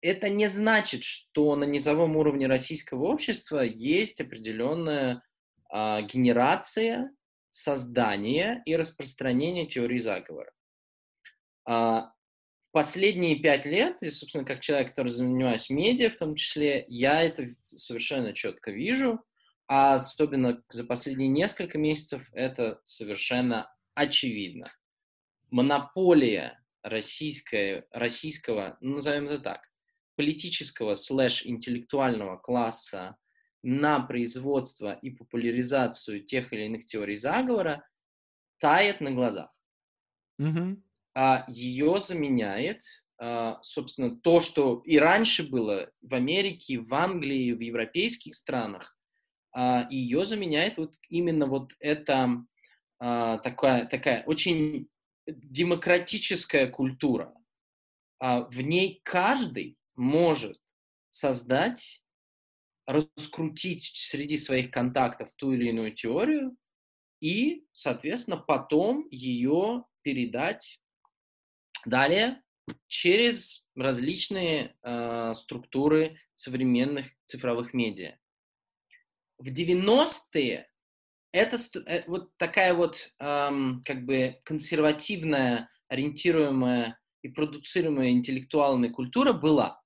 это не значит, что на низовом уровне российского общества есть определенная а, генерация, создание и распространение теории заговора. А, последние пять лет, и, собственно, как человек, который занимаюсь медиа в том числе, я это совершенно четко вижу, а особенно за последние несколько месяцев это совершенно очевидно. Монополия российская, российского, ну, назовем это так, политического слэш-интеллектуального класса на производство и популяризацию тех или иных теорий заговора тает на глазах. Мгм. А ее заменяет, а, собственно, то, что и раньше было в Америке, в Англии, в европейских странах, а, ее заменяет вот именно вот эта такая, такая очень демократическая культура. В ней каждый может создать, раскрутить среди своих контактов ту или иную теорию и, соответственно, потом ее передать далее через различные э, структуры современных цифровых медиа. В 90-е это э, вот такая вот эм, как бы консервативная, ориентируемая и продуцируемая интеллектуальная культура была.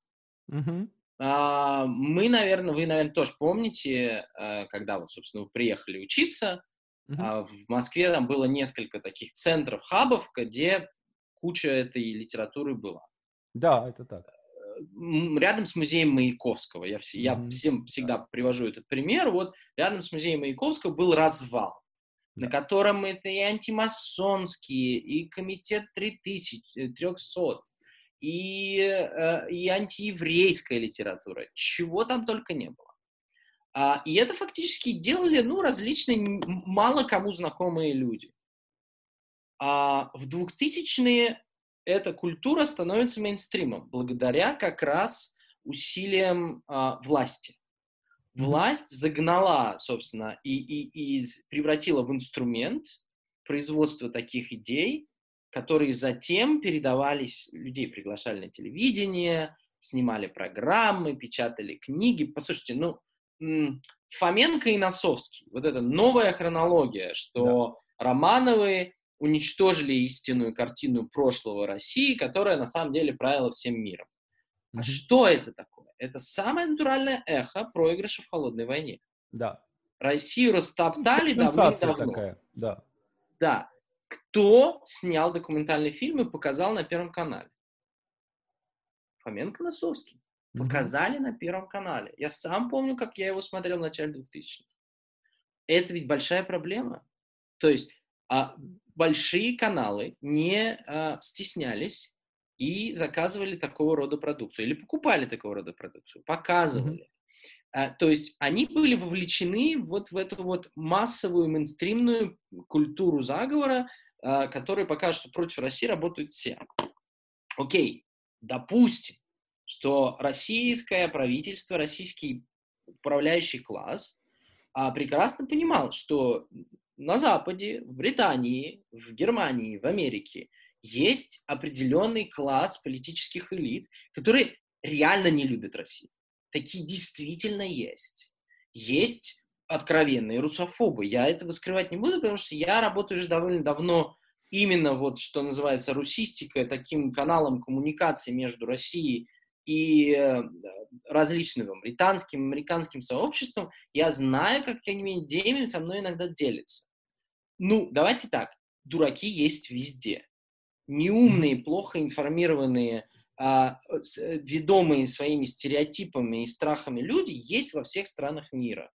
Мгм. А, мы, наверное, вы, наверное, тоже помните, э, когда вот, собственно, вы приехали учиться, а, в Москве там было несколько таких центров, хабов, где куча этой литературы была. Да, это так. Рядом с музеем Маяковского, я, все- я всем всегда привожу этот пример, вот рядом с музеем Маяковского был развал, на Да. котором это и антимасонские, и комитет 3000, э, 300, и, э, и антиеврейская литература, чего там только не было. А, и это фактически делали, ну, различные, мало кому знакомые люди. А в 2000-е эта культура становится мейнстримом благодаря как раз усилиям а, власти. Власть загнала, собственно, и, и, и превратила в инструмент производства таких идей, которые затем передавались, людей приглашали на телевидение, снимали программы, печатали книги. Послушайте, ну, Фоменко и Носовский, вот эта новая хронология, что Романовы уничтожили истинную картину прошлого России, которая на самом деле правила всем миром. А что это такое? Это самое натуральное эхо проигрыша в холодной войне. Да. Россию растоптали давным-давно. такая, да. Да. Кто снял документальный фильм и показал на Первом канале? Фоменко Носовский. Показали на Первом канале. Я сам помню, как я его смотрел в начале 2000-х. Это ведь большая проблема. То есть а, большие каналы не а, стеснялись и заказывали такого рода продукцию. Или покупали такого рода продукцию. Показывали. А, то есть они были вовлечены вот в эту вот массовую мейнстримную культуру заговора, а, которая покажет, что против России работают все. Окей, допустим, что российское правительство, российский управляющий класс а, прекрасно понимал, что на Западе, в Британии, в Германии, в Америке есть определенный класс политических элит, которые реально не любят Россию. Такие действительно есть. Есть откровенные русофобы. Я этого скрывать не буду, потому что я работаю уже довольно давно именно вот, что называется, русистика, таким каналом коммуникации между Россией и э, различным британским, американским сообществом. Я знаю, как какими идеями со мной иногда делятся. Ну, давайте так, дураки есть везде. Неумные, плохо информированные, а, э, ведомые своими стереотипами и страхами люди есть во всех странах мира.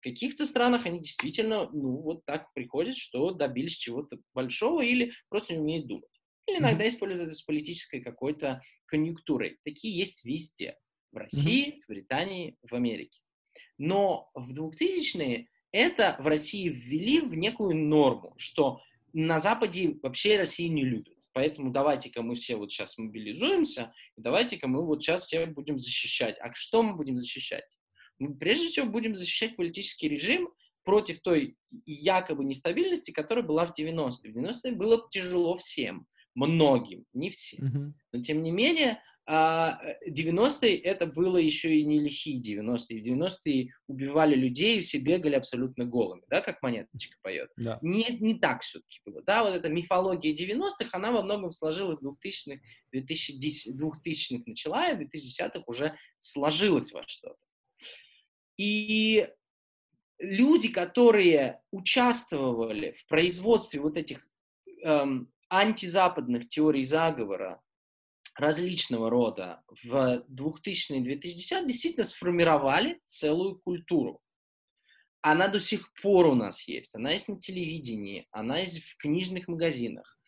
В каких-то странах они действительно, ну, вот так приходят, что добились чего-то большого или просто не умеют думать. Или иногда используют это с политической какой-то конъюнктурой. Такие есть везде. В России, в Британии, в Америке. Но в 2000-е это в России ввели в некую норму, что на Западе вообще Россию не любят. Поэтому давайте-ка мы все вот сейчас мобилизуемся, и давайте-ка мы вот сейчас все будем защищать. А что мы будем защищать? Мы прежде всего будем защищать политический режим против той якобы нестабильности, которая была в 90-е. В 90-е было тяжело всем, многим, не всем. Но тем не менее, а, э, 90-е это было еще и не лихие 90-е. В 90-е убивали людей, все бегали абсолютно голыми, да, как монеточка поет. Да. Не, не так все-таки было. Да, вот эта мифология 90-х, она во многом сложилась в 2000-х, 2010, 2000-х начала, и в 2010-х уже сложилась во что-то. И люди, которые участвовали в производстве вот этих эм, антизападных теорий заговора различного рода в 2000-е 2010 действительно сформировали целую культуру. Она до сих пор у нас есть. Она есть на телевидении, она есть в книжных магазинах.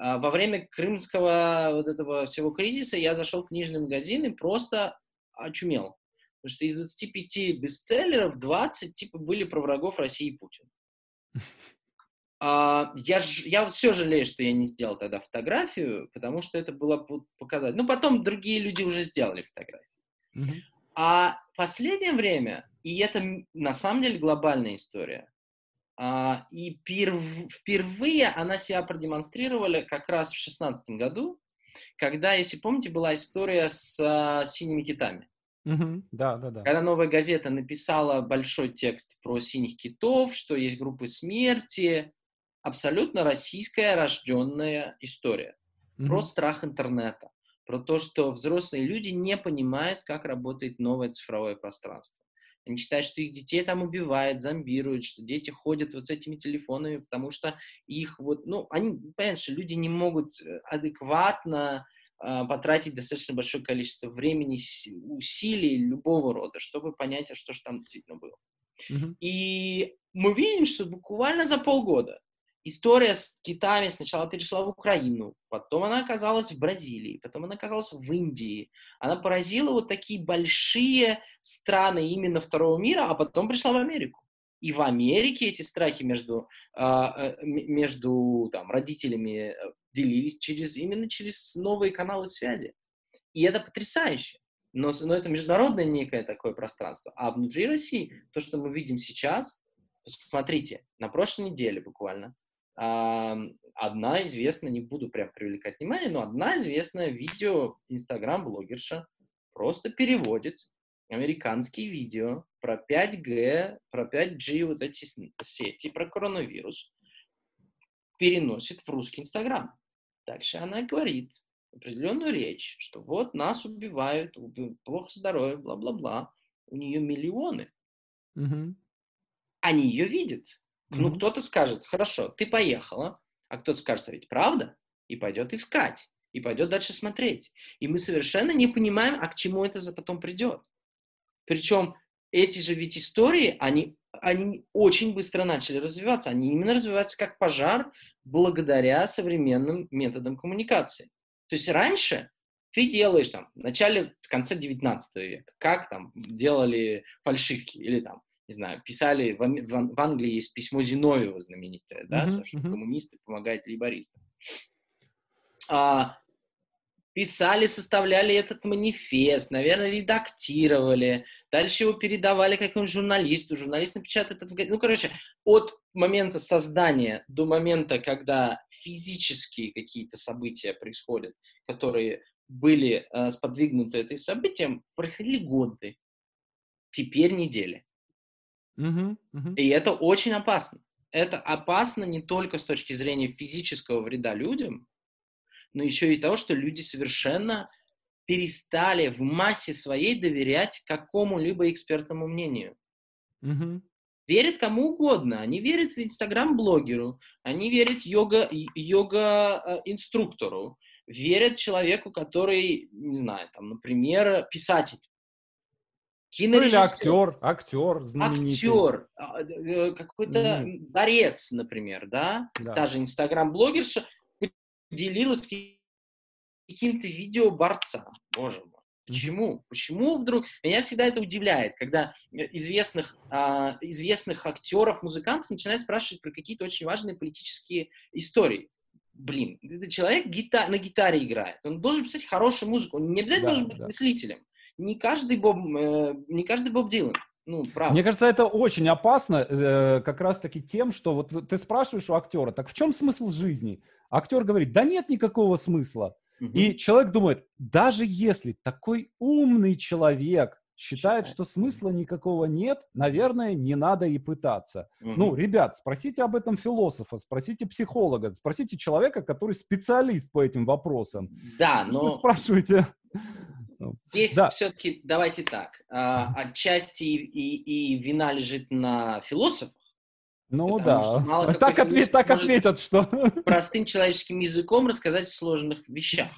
А, во время крымского вот этого всего кризиса я зашел в книжный магазин и просто очумел. Потому что из 25 бестселлеров 20 типа были про врагов России и Путина. А, я, ж, я вот все жалею, что я не сделал тогда фотографию, потому что это было показать. Ну, потом другие люди уже сделали фотографии. Mm-hmm. А последнее время, и это на самом деле глобальная история, а, и перв, впервые она себя продемонстрировала как раз в шестнадцатом году, когда, если помните, была история с а, синими китами. Да, да, да. Когда новая газета написала большой текст про синих китов, что есть группы смерти, абсолютно российская рожденная история mm-hmm. про страх интернета, про то, что взрослые люди не понимают, как работает новое цифровое пространство. Они считают, что их детей там убивают, зомбируют, что дети ходят вот с этими телефонами, потому что их вот, ну, они, понятно, что люди не могут э, адекватно э, потратить достаточно большое количество времени, усилий любого рода, чтобы понять, а что же там действительно было. Mm-hmm. И мы видим, что буквально за полгода история с китами сначала перешла в Украину, потом она оказалась в Бразилии, потом она оказалась в Индии. Она поразила вот такие большие страны именно второго мира, а потом пришла в Америку. И в Америке эти страхи между, э, между там, родителями э, делились через, именно через новые каналы связи. И это потрясающе. Но, но это международное некое такое пространство. А внутри России, то, что мы видим сейчас, смотрите, на прошлой неделе буквально одна известная, не буду прям привлекать внимание, но одна известная видео Инстаграм-блогерша просто переводит американские видео про 5G, про 5G, вот эти сети, про коронавирус, переносит в русский Инстаграм. Дальше она говорит определенную речь, что вот нас убивают, плохо здоровье, бла-бла-бла. У нее миллионы. Mm-hmm. Они ее видят. Ну, кто-то скажет, хорошо, ты поехала, а кто-то скажет, а ведь правда, и пойдет искать, и пойдет дальше смотреть. И мы совершенно не понимаем, а к чему это за потом придет. Причем эти же ведь истории, они, они очень быстро начали развиваться. Они именно развиваются как пожар благодаря современным методам коммуникации. То есть раньше ты делаешь там в начале, в конце 19 века, как там делали фальшивки или там не знаю, писали, в, в, в Англии есть письмо Зиновьева знаменитое, да, uh-huh, что коммунисты помогают лейбористам. А, писали, составляли этот манифест, наверное, редактировали, дальше его передавали какому-нибудь журналисту, журналист напечатает это в Ну, короче, от момента создания до момента, когда физические какие-то события происходят, которые были э, сподвигнуты этим событием, проходили годы, теперь недели. Угу, угу. И это очень опасно. Это опасно не только с точки зрения физического вреда людям, но еще и того, что люди совершенно перестали в массе своей доверять какому-либо экспертному мнению. Угу. Верят кому угодно. Они верят в инстаграм-блогеру, они верят йога, йога-инструктору, верят человеку, который, не знаю, там, например, писатель. Ну или актер, актер знаменитый. Актер, а, э, какой-то mm. борец, например, да? да. Та же инстаграм-блогерша поделилась каким-то видео борца. Боже мой. Почему? Почему вдруг? Меня всегда это удивляет, когда известных, а, известных актеров, музыкантов начинают спрашивать про какие-то очень важные политические истории. Блин, этот человек гита- на гитаре играет. Он должен писать хорошую музыку. Он не обязательно да, должен быть да. мыслителем не каждый Боб, э, не каждый Боб Дилан. Ну, правда. Мне кажется, это очень опасно э, как раз-таки тем, что вот ты спрашиваешь у актера, так в чем смысл жизни? Актер говорит, да нет никакого смысла. Угу. И человек думает, даже если такой умный человек считает, что смысла никакого нет, наверное, не надо и пытаться. Угу. Ну, ребят, спросите об этом философа, спросите психолога, спросите человека, который специалист по этим вопросам. Да, но... Вы спрашиваете? Ну, здесь да. все-таки, давайте так, а, отчасти и, и вина лежит на философах. Ну да, так, ответ, так ответят, что... Простым человеческим языком рассказать о сложных вещах.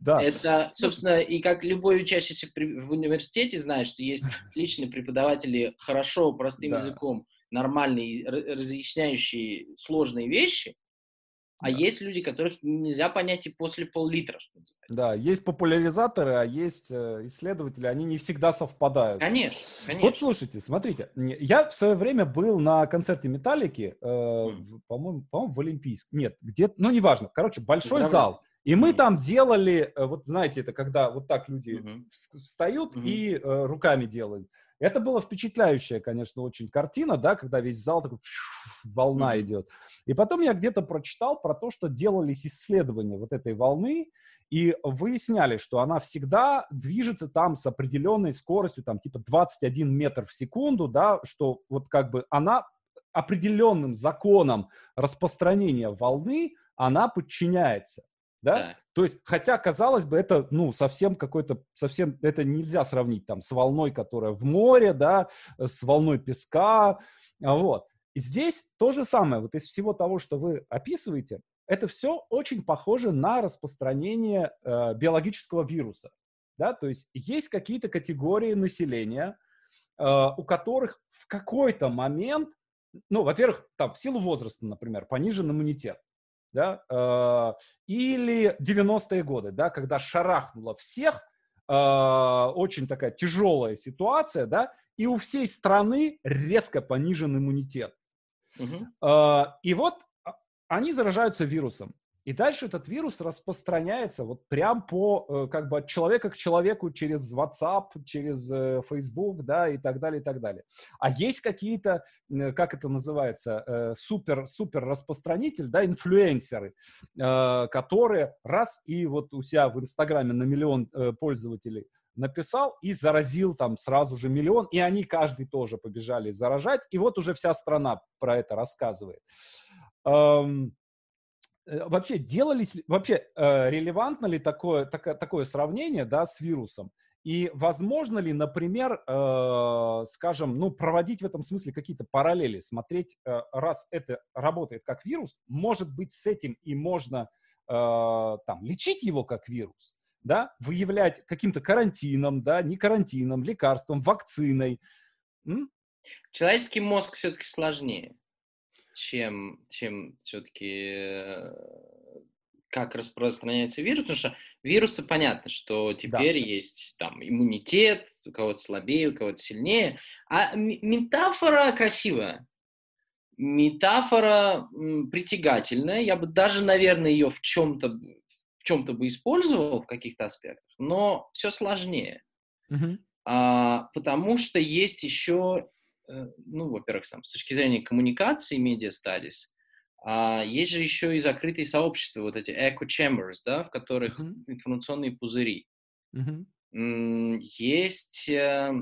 Да. Это, собственно, и как любой учащийся в, в университете знает, что есть отличные преподаватели, хорошо, простым да. языком, нормальные, разъясняющие сложные вещи, а да. есть люди, которых нельзя понять и после пол-литра, что называется. Да, есть популяризаторы, а есть э, исследователи, они не всегда совпадают. Конечно, конечно. Вот слушайте, смотрите, я в свое время был на концерте Металлики, э, mm. по-моему, по-моему, в Олимпийск, нет, где ну, неважно, короче, большой зал, и мы mm там делали, э, вот знаете, это когда вот так люди mm-hmm. встают mm-hmm. и э, руками делают. Это была впечатляющая, конечно, очень картина, да, когда весь зал такой волна mm-hmm. идет. И потом я где-то прочитал про то, что делались исследования вот этой волны, и выясняли, что она всегда движется там с определенной скоростью, там типа 21 метр в секунду, да, что вот как бы она определенным законом распространения волны, она подчиняется да? да. То есть, хотя, казалось бы, это, ну, совсем какой-то, совсем, это нельзя сравнить там с волной, которая в море, да, с волной песка, а вот. И здесь то же самое, вот из всего того, что вы описываете, это все очень похоже на распространение э, биологического вируса, да, то есть есть какие-то категории населения, э, у которых в какой-то момент, ну, во-первых, там, в силу возраста, например, понижен иммунитет, да, э, или 90-е годы, да, когда шарахнуло всех, э, очень такая тяжелая ситуация, да, и у всей страны резко понижен иммунитет. Угу. Э, и вот они заражаются вирусом. И дальше этот вирус распространяется вот прям по, э, как бы от человека к человеку через WhatsApp, через э, Facebook, да, и так далее, и так далее. А есть какие-то, как это называется, э, супер, супер распространитель, да, инфлюенсеры, которые раз и вот у себя в Инстаграме на миллион пользователей написал и заразил там сразу же миллион, и они каждый тоже побежали заражать, и вот уже вся страна про это рассказывает. Э, вообще делались, вообще э, релевантно ли такое, такое, такое сравнение, да, с вирусом? И возможно ли, например, э, скажем, ну, проводить в этом смысле какие-то параллели, смотреть, э, раз это работает как вирус, может быть, с этим и можно э, там лечить его как вирус, да, выявлять каким-то карантином, да, не карантином, лекарством, вакциной. М? Человеческий мозг все-таки сложнее чем, чем все-таки как распространяется вирус, потому что вирус-то понятно, что теперь да. есть там иммунитет, у кого-то слабее, у кого-то сильнее, а метафора красивая, метафора притягательная, я бы даже, наверное, ее в чем-то в чем-то бы использовал в каких-то аспектах, но все сложнее, угу. а, потому что есть еще ну, во-первых, сам, с точки зрения коммуникации медиа studies, а есть же еще и закрытые сообщества, вот эти echo chambers, да, в которых mm-hmm. информационные пузыри. Mm-hmm. Есть, э,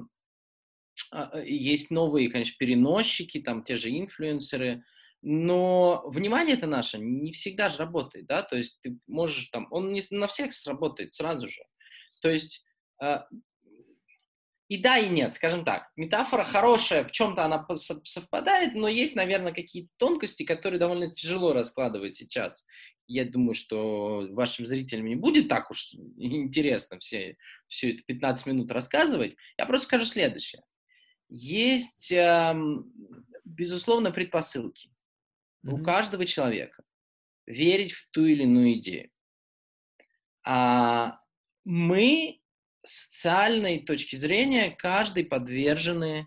а, есть новые, конечно, переносчики, там те же инфлюенсеры, но внимание это наше не всегда же работает, да, то есть ты можешь там, он не на всех сработает сразу же. То есть а, и да, и нет, скажем так. Метафора хорошая, в чем-то она совпадает, но есть, наверное, какие-то тонкости, которые довольно тяжело раскладывать сейчас. Я думаю, что вашим зрителям не будет так уж интересно все, все это 15 минут рассказывать. Я просто скажу следующее. Есть, эм, безусловно, предпосылки mm-hmm. у каждого человека верить в ту или иную идею. А мы социальной точки зрения каждый подвержены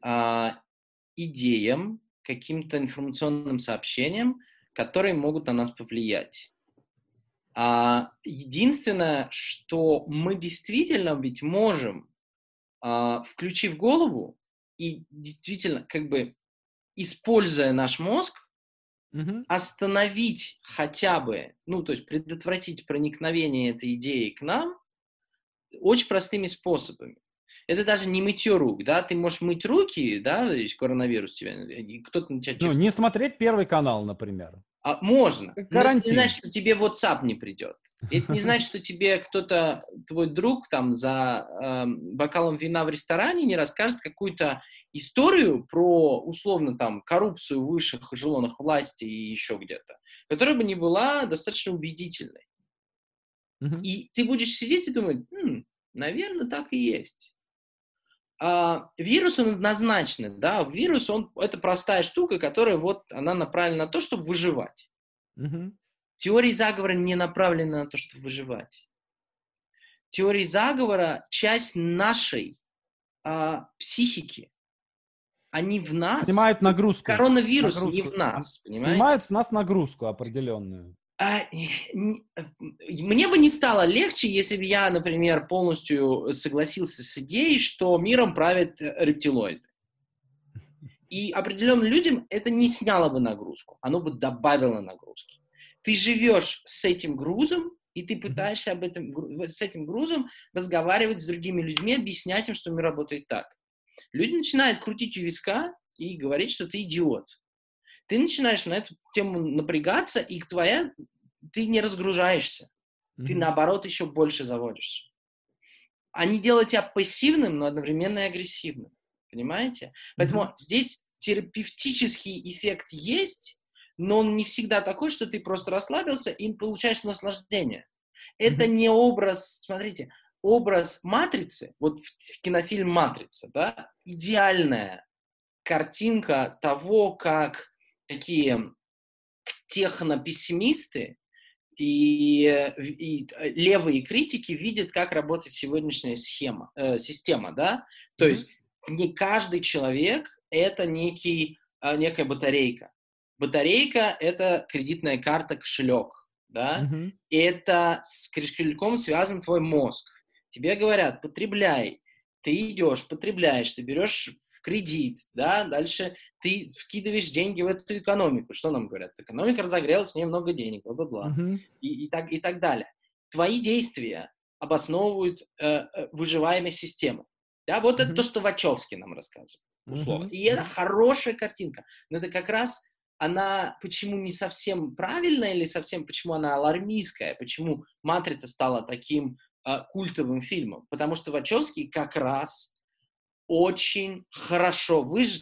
а, идеям, каким-то информационным сообщениям, которые могут на нас повлиять. А, единственное, что мы действительно ведь можем, а, включив голову и действительно как бы используя наш мозг, угу. остановить хотя бы, ну то есть предотвратить проникновение этой идеи к нам, очень простыми способами. Это даже не мытье рук, да, ты можешь мыть руки, да, есть коронавирус тебя, кто-то на тебя... Ну, не смотреть Первый канал, например. А, можно. Карантин. Но это не значит, что тебе WhatsApp не придет. Это не значит, что тебе кто-то, твой друг, там, за э, бокалом вина в ресторане не расскажет какую-то историю про, условно, там, коррупцию в высших эшелонах власти и еще где-то, которая бы не была достаточно убедительной. Mm-hmm. И ты будешь сидеть и думать, хм, наверное, так и есть. А, вирус, он однозначно, да, вирус, он, это простая штука, которая вот, она направлена на то, чтобы выживать. Mm-hmm. Теории заговора не направлены на то, чтобы выживать. Теории заговора – часть нашей а, психики. Они в нас. Снимают нагрузку. Коронавирус нагрузку. не в нас, понимаете? Снимают с нас нагрузку определенную. А, мне бы не стало легче, если бы я, например, полностью согласился с идеей, что миром правят рептилоиды. И определенным людям это не сняло бы нагрузку, оно бы добавило нагрузки ты живешь с этим грузом, и ты пытаешься об этом, с этим грузом разговаривать с другими людьми, объяснять им, что мир работает так. Люди начинают крутить у виска и говорить, что ты идиот. Ты начинаешь на эту тему напрягаться, и твоя, ты не разгружаешься. Mm-hmm. Ты, наоборот, еще больше заводишься. Они делают тебя пассивным, но одновременно и агрессивным. Понимаете? Поэтому mm-hmm. здесь терапевтический эффект есть, но он не всегда такой, что ты просто расслабился и получаешь наслаждение. Это mm-hmm. не образ, смотрите, образ матрицы, вот в кинофильм «Матрица», да, идеальная картинка того, как такие технопессимисты и, и левые критики видят, как работает сегодняшняя схема, э, система, да, то mm-hmm. есть не каждый человек это некий, э, некая батарейка. Батарейка — это кредитная карта, кошелек, да, и это с кошельком связан твой мозг. Тебе говорят, потребляй, ты идешь, потребляешь, ты берешь в кредит, да, дальше ты вкидываешь деньги в эту экономику. Что нам говорят? Экономика разогрелась, в ней много денег, бла-бла-бла. Uh-huh. И, и, так, и так далее. Твои действия обосновывают э, э выживаемость системы. Да, вот uh-huh. это то, что Вачовский нам рассказывает, условно. Uh-huh. И это хорошая картинка. Но это как раз она почему не совсем правильная или совсем почему она алармистская, почему «Матрица» стала таким э, культовым фильмом? Потому что Вачовский как раз очень хорошо. Вы же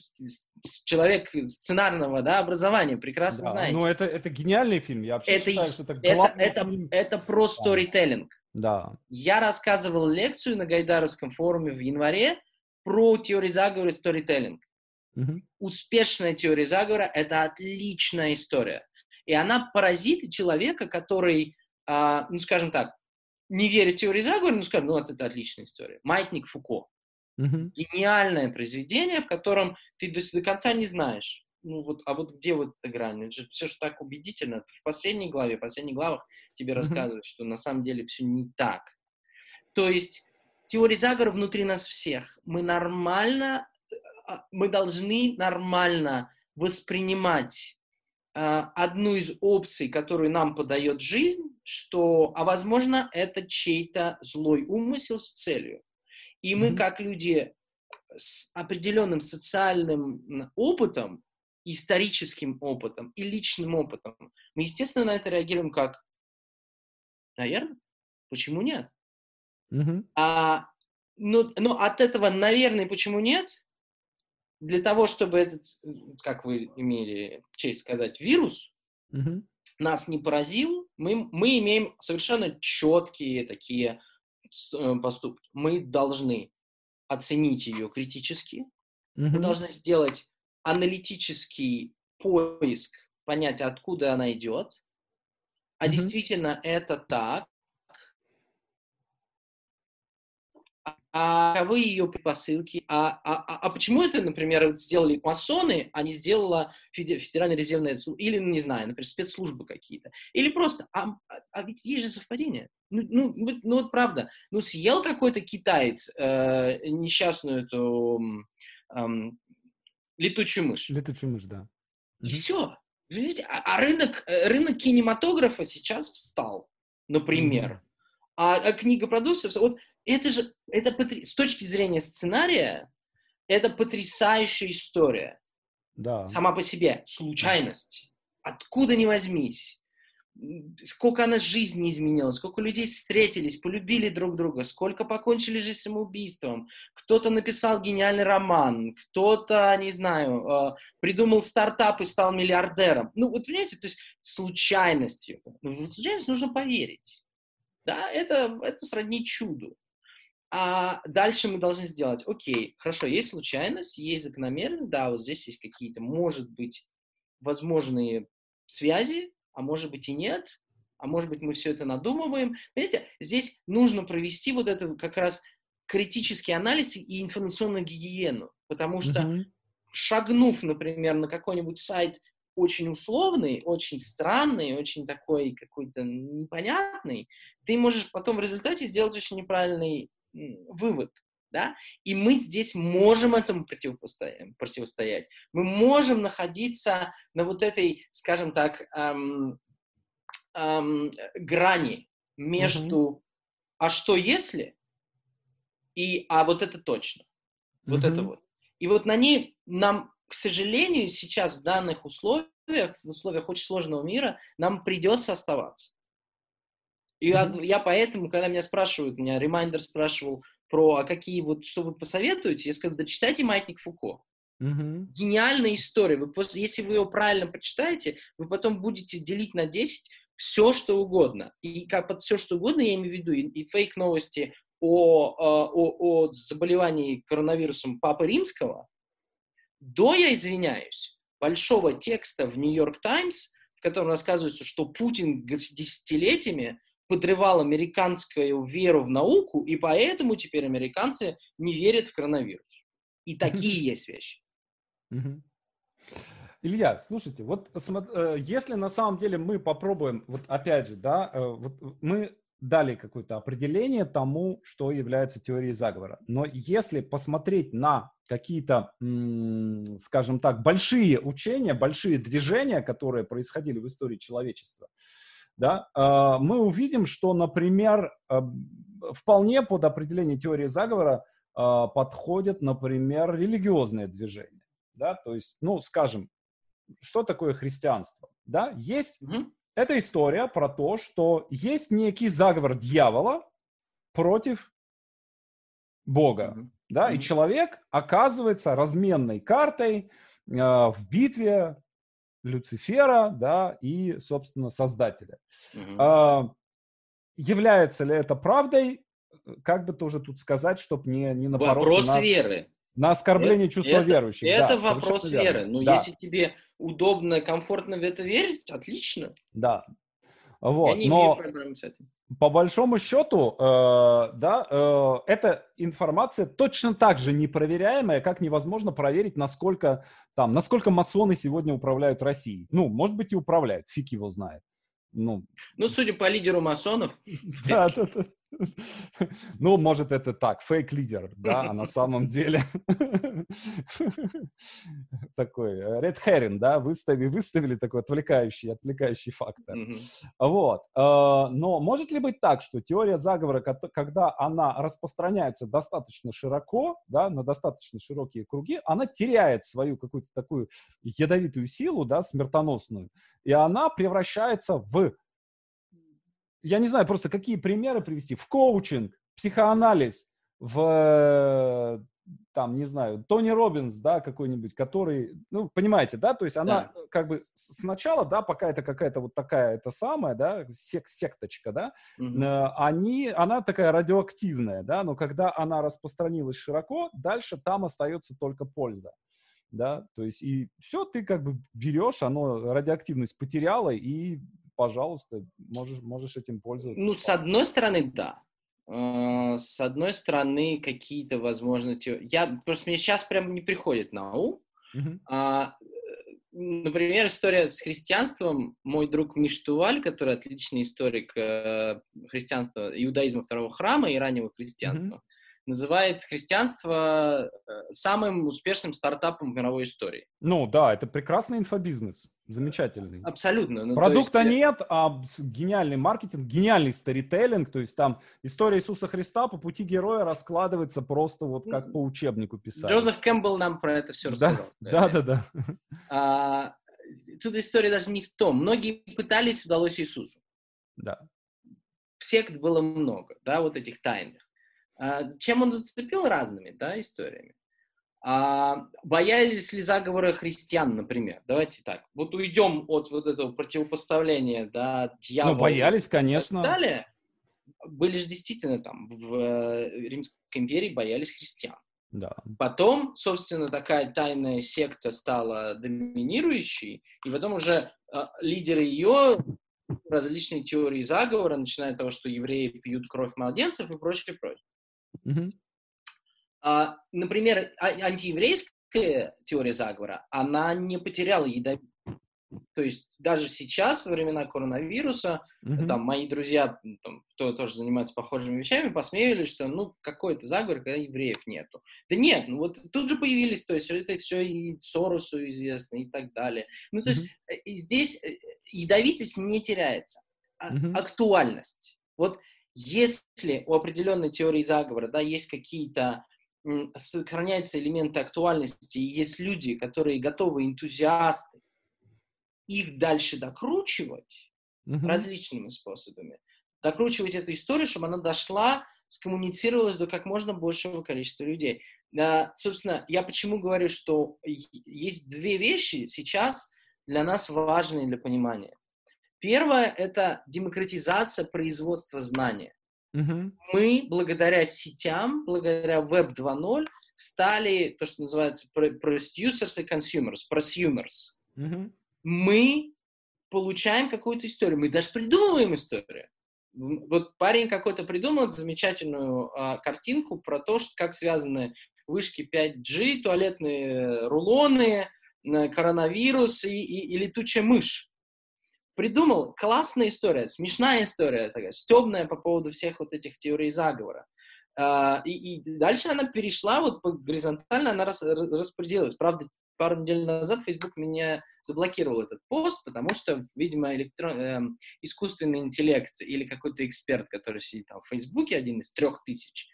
человек сценарного да, образования, прекрасно да, знаете. Ну, это, это гениальный фильм. Я вообще это, считаю, что это это, это, фильм. это про сторителлинг. Да. Я рассказывал лекцию на Гайдаровском форуме в январе про теорию заговора и сторителлинг. Угу. Успешная теория заговора – это отличная история. И она поразит человека, который, а, ну, скажем так, не верит в теорию заговора, но скажет, ну, вот это отличная история. Маятник Фуко. Угу. Гениальное произведение, в котором ты до, до конца не знаешь, ну вот, а вот где вот эта грань? Это же все же так убедительно. В последней главе, в последних главах тебе рассказывают, что на самом деле все не так. То есть теория заговора внутри нас всех. Мы нормально а, мы должны нормально воспринимать а, одну из опций, которую нам подает жизнь, что, а возможно, это чей-то злой умысел с целью. И мы, как люди с определенным социальным опытом, историческим опытом и личным опытом, мы, естественно, на это реагируем как, наверное, почему нет? Mm-hmm. А, но, но от этого, наверное, почему нет, для того, чтобы этот, как вы имели честь сказать, вирус mm-hmm. нас не поразил, мы, мы имеем совершенно четкие такие поступки. Мы должны оценить ее критически, mm-hmm. мы должны сделать аналитический поиск, понять, откуда она идет, а mm-hmm. действительно это так, а каковы ее предпосылки, а, а, а, а почему это, например, сделали масоны, а не сделала Федеральная резервная служба, или, не знаю, например, спецслужбы какие-то, или просто, а, а, а ведь есть же совпадение. Ну, ну, ну вот правда, ну съел какой-то китаец э, несчастную эту э, летучую мышь. Летучую мышь, да. И все. Понимаете? А, а рынок, э, рынок кинематографа сейчас встал, например. Mm-hmm. А, а книга продукции, вот это же, это потр... с точки зрения сценария, это потрясающая история. Да. Сама по себе. Случайность. Откуда ни возьмись. сколько она жизни изменила, сколько людей встретились, полюбили друг друга, сколько покончили жизнь самоубийством. Кто-то написал гениальный роман, кто-то, не знаю, э, придумал стартап и стал миллиардером. Ну, вот понимаете, то есть случайностью. В случайность нужно поверить. Да, это, это сродни чуду. А дальше мы должны сделать, окей, хорошо, есть случайность, есть закономерность, да, вот здесь есть какие-то, может быть, возможные связи, а может быть и нет, а может быть мы все это надумываем. Понимаете, здесь нужно провести вот это как раз критический анализ и информационную гигиену, потому что mm-hmm. шагнув, например, на какой-нибудь сайт очень условный, очень странный, очень такой какой-то непонятный, ты можешь потом в результате сделать очень неправильный вывод да, и мы здесь можем этому противостоять. Мы можем находиться на вот этой, скажем так, эм, эм, грани между mm-hmm. «а что если?» и «а вот это точно». Вот mm-hmm. это вот. И вот на ней нам, к сожалению, сейчас в данных условиях, в условиях очень сложного мира, нам придется оставаться. И mm-hmm. я, поэтому, когда меня спрашивают, меня ремайдер спрашивал, про а какие вот, что вы посоветуете, я скажу, да читайте «Маятник Фуко». Угу. Гениальная история. Вы после, если вы его правильно прочитаете, вы потом будете делить на 10 все, что угодно. И как под все, что угодно, я имею в виду и, и фейк-новости о, а, о, о заболевании коронавирусом Папы Римского, до, я извиняюсь, большого текста в Нью-Йорк Таймс, в котором рассказывается, что Путин десятилетиями подрывал американскую веру в науку, и поэтому теперь американцы не верят в коронавирус. И такие есть вещи. Илья, слушайте, вот э, если на самом деле мы попробуем, вот опять же, да, э, вот мы дали какое-то определение тому, что является теорией заговора. Но если посмотреть на какие-то, скажем так, большие учения, большие движения, которые происходили в истории человечества, да, а, мы увидим, что, например, а, вполне под определение теории заговора а, подходят, например, религиозные движения. Да? То есть, ну, скажем, что такое христианство? Да? Есть mm-hmm. эта история про то, что есть некий заговор дьявола против Бога. Mm-hmm. Да? Mm-hmm. И человек оказывается разменной картой э, в битве Люцифера, да, и, собственно, Создателя. Угу. А, является ли это правдой? Как бы тоже тут сказать, чтобы не, не напороться Вопрос на, веры. на оскорбление это, чувства это, верующих. Это да, вопрос веры. Но ну, да. если тебе удобно, комфортно в это верить, отлично. Да. Вот. Я не Но... имею проблем с этим по большому счету, э, да, э, эта информация точно так же непроверяемая, как невозможно проверить, насколько там, насколько масоны сегодня управляют Россией. Ну, может быть, и управляют, фиг его знает. Ну, ну судя по лидеру масонов. Да, да, да. Ну, может, это так, фейк-лидер, да, а на самом деле такой э, red herring, да, выставили, выставили такой отвлекающий, отвлекающий фактор. Вот. Э, но может ли быть так, что теория заговора, когда она распространяется достаточно широко, да, на достаточно широкие круги, она теряет свою какую-то такую ядовитую силу, да, смертоносную, и она превращается в я не знаю просто какие примеры привести, в коучинг, психоанализ, в там, не знаю, Тони Робинс, да, какой-нибудь, который, ну, понимаете, да, то есть она да. как бы сначала, да, пока это какая-то вот такая, это самая, да, сек секточка, да, угу. они, она такая радиоактивная, да, но когда она распространилась широко, дальше там остается только польза, да, то есть и все, ты как бы берешь, оно радиоактивность потеряла, и пожалуйста, можешь, можешь этим пользоваться. Ну, с одной стороны, да. А, с одной стороны, какие-то, возможно, я просто мне сейчас прям не приходит на ум. Uh-huh. А, например, история с христианством. Мой друг Миштуваль, который отличный историк э, христианства, иудаизма второго храма и раннего христианства, uh-huh называет христианство э, самым успешным стартапом в мировой истории. Ну да, это прекрасный инфобизнес, замечательный. Абсолютно. Ну, Продукта есть... нет, а гениальный маркетинг, гениальный сторителлинг, то есть там история Иисуса Христа по пути героя раскладывается просто вот как по учебнику писать. Джозеф Кэмпбелл нам про это все рассказал. Да, да, да. А, тут история даже не в том. Многие пытались, удалось Иисусу. Да. Сект было много, да, вот этих тайных. А, чем он зацепил разными, да, историями? А, боялись ли заговора христиан, например? Давайте так. Вот уйдем от вот этого противопоставления, да, дьявола. Ну, боялись, конечно. Далее. Были же действительно там в э, Римской империи боялись христиан. Да. Потом, собственно, такая тайная секта стала доминирующей, и потом уже э, лидеры ее различные теории заговора, начиная от того, что евреи пьют кровь младенцев и прочее, прочее. А, например, а- антиеврейская теория заговора, она не потеряла ядовитость. То есть даже сейчас, во времена коронавируса, Мгм. там мои друзья, там, кто тоже занимается похожими вещами, посмеивались, что ну какой-то заговор, когда евреев нету. Да нет, ну вот тут же появились, то есть это все и Соросу известно и так далее. Ну то есть Мгм. э, здесь э, ядовитость не теряется, а Мгм. актуальность. Вот если у определенной теории заговора, да, есть какие-то сохраняются элементы актуальности, и есть люди, которые готовы, энтузиасты, их дальше докручивать, Мгм. различными способами. Докручивать эту историю, чтобы она дошла, скоммуницировалась до как можно большего количества людей. Да, собственно, я почему говорю, что есть две вещи сейчас для нас важные для понимания. Первое – это демократизация производства знания. Мгм. Мы, благодаря сетям, благодаря Web 2.0, стали то, что называется pro- producers и consumers, prosumers Мгм. мы получаем какую-то историю, мы даже придумываем историю. Вот парень какой-то придумал замечательную а, картинку про то, что, как связаны вышки 5G, туалетные рулоны, э, коронавирус и, и- и летучая мышь. Придумал, классная история, смешная история, такая, стебная по поводу всех вот этих теорий заговора. А, и, и дальше она перешла вот горизонтально, она рас- ра- распределилась. Правда, пару недель назад Facebook меня заблокировал этот пост, потому что, видимо, электрон, эм, искусственный интеллект или какой-то эксперт, который сидит там в Фейсбуке, один из трех тысяч,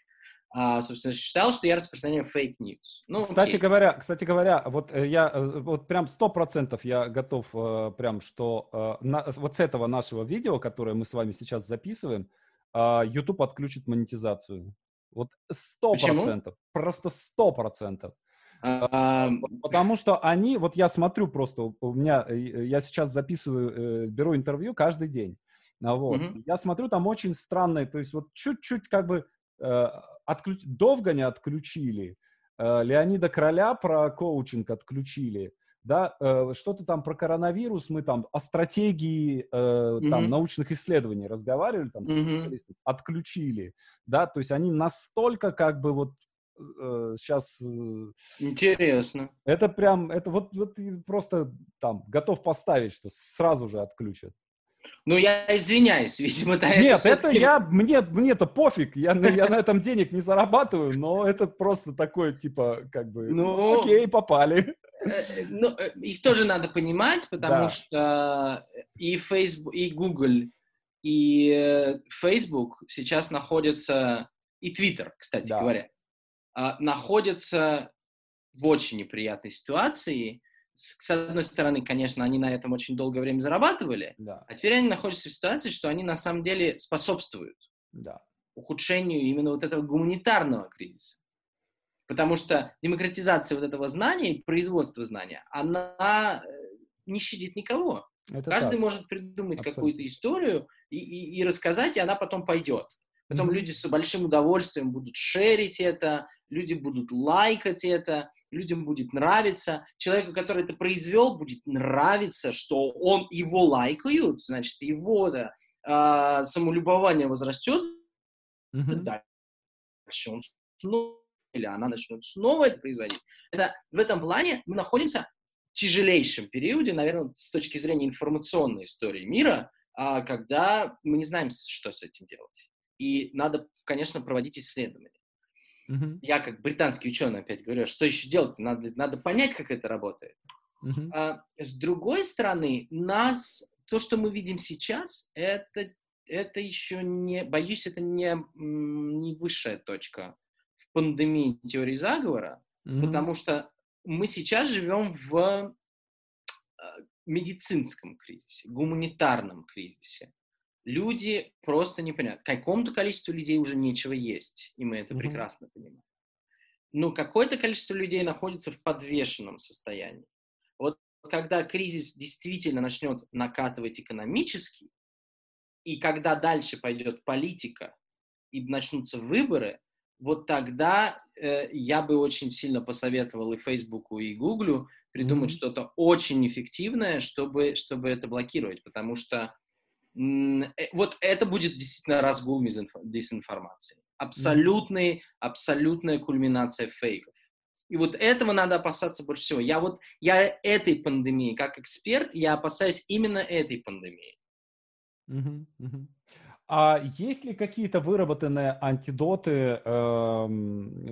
а, собственно, считал, что я распространяю fake news. Ну, Кстати окей. говоря, кстати говоря, вот э, я э, вот прям сто процентов я готов э, прям, что на- вот с этого нашего видео, которое мы с вами сейчас записываем, э, YouTube отключит монетизацию. Вот сто процентов, просто сто процентов. А, Потому что они, вот я смотрю просто, у- меня, я сейчас записываю, беру интервью каждый день. А Вот. Мгм. Я смотрю, там очень странные, то есть вот чуть-чуть как бы отключ... Довганя отключили, э, Леонида Короля про коучинг отключили, да, э, что-то там про коронавирус, мы там о стратегии э, там Мгм. научных исследований разговаривали, там, специалистами, отключили, да, то есть они настолько как бы вот сейчас интересно. это прям, это вот, вот просто там готов поставить, что сразу же отключат. Ну, я извиняюсь, видимо, да, Нет, это я, мне, мне-то пофиг, я, на- я на этом денег не зарабатываю, но это просто такое, типа, как бы, ну, Ну, окей, попали. Э, э, Ну, э, их тоже надо понимать, потому Да. что и Facebook, и Google, и Facebook сейчас находятся, и Twitter, кстати Да. говоря, а, находятся в очень неприятной ситуации. С одной стороны, конечно, они на этом очень долгое время зарабатывали, Да, а теперь они находятся в ситуации, что они на самом деле способствуют да. ухудшению именно вот этого гуманитарного кризиса. Потому что демократизация вот этого знания и производство знания, она э, не щадит никого. Это Каждый так. может придумать Абсолютно. какую-то историю и, и- и рассказать, и она потом пойдет. Потом люди с большим удовольствием будут шерить это, люди будут лайкать это, людям будет нравиться. Человеку, который это произвел, будет нравиться, что он его лайкают, значит, его да, а, самолюбование возрастет, Мгм. дальше он снова, или она начнет снова это производить. Это, в этом плане мы находимся в тяжелейшем периоде, наверное, с точки зрения информационной истории мира, а, когда мы не знаем, что с этим делать. И надо, конечно, проводить исследования. Мгм. Я как британский ученый опять говорю, что еще делать? Надо, надо понять, как это работает. Мгм. А, с другой стороны, нас, то, что мы видим сейчас, это, это еще не, боюсь, это не, не высшая точка в пандемии теории заговора, Мгм. потому что мы сейчас живем в, э, медицинском кризисе, гуманитарном кризисе. Люди просто не понимают. Какому-то количеству людей уже нечего есть, и мы это mm-hmm. прекрасно понимаем. Но какое-то количество людей находится в подвешенном состоянии. Вот когда кризис действительно начнет накатывать экономически, и когда дальше пойдет политика, и начнутся выборы, вот тогда э, я бы очень сильно посоветовал и Фейсбуку, и Гуглю придумать mm-hmm. что-то очень эффективное, чтобы, чтобы это блокировать, потому что вот это будет действительно разгул дезинформации. Абсолютный, mm-hmm. абсолютная кульминация фейков. И вот этого надо опасаться больше всего. Я вот, я этой пандемии, как эксперт, я опасаюсь именно этой пандемии. Mm-hmm. Mm-hmm. А есть ли какие-то выработанные антидоты э,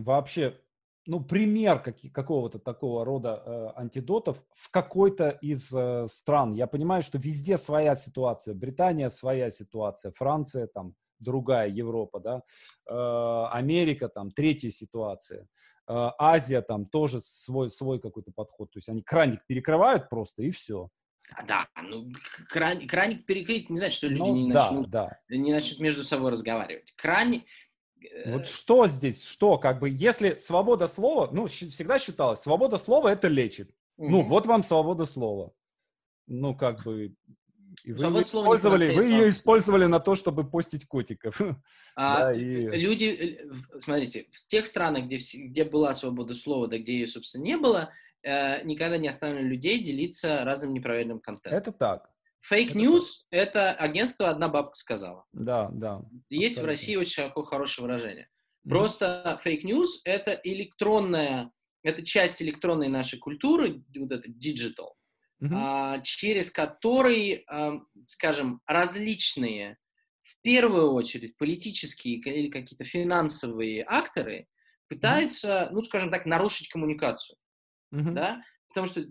вообще, ну, пример какие, какого-то такого рода э, антидотов в какой-то из э, стран? Я понимаю, что везде своя ситуация. Британия своя ситуация, Франция там другая, Европа, да, э, Америка там третья ситуация, э, Азия там тоже свой, свой какой-то подход. То есть они краник перекрывают просто и все. А, да, ну кран, краник перекрыть не значит, что люди ну, не, да, начнут, да. не начнут между собой разговаривать. Краник... Э, вот что здесь, что, как бы, если свобода слова, ну, всегда считалось, свобода слова это лечит. Угу. Ну, вот вам свобода слова. Ну, как бы, и вы, ее использовали, вы ее использовали на то, чтобы постить котиков. А, да, и... Люди, э, смотрите, в тех странах, где, где была свобода слова, да где ее, собственно, не было, э, никогда не оставили людей делиться разным неправильным контентом. Это так. Fake news — это агентство «Одна бабка сказала». Да, да. Есть абсолютно. в России очень хорошее выражение. Просто fake news — это электронная, это часть электронной нашей культуры, вот это digital, mm-hmm. а, через который, а, скажем, различные, в первую очередь, политические или какие-то финансовые акторы пытаются, mm-hmm. ну, скажем так, нарушить коммуникацию mm-hmm. да, потому что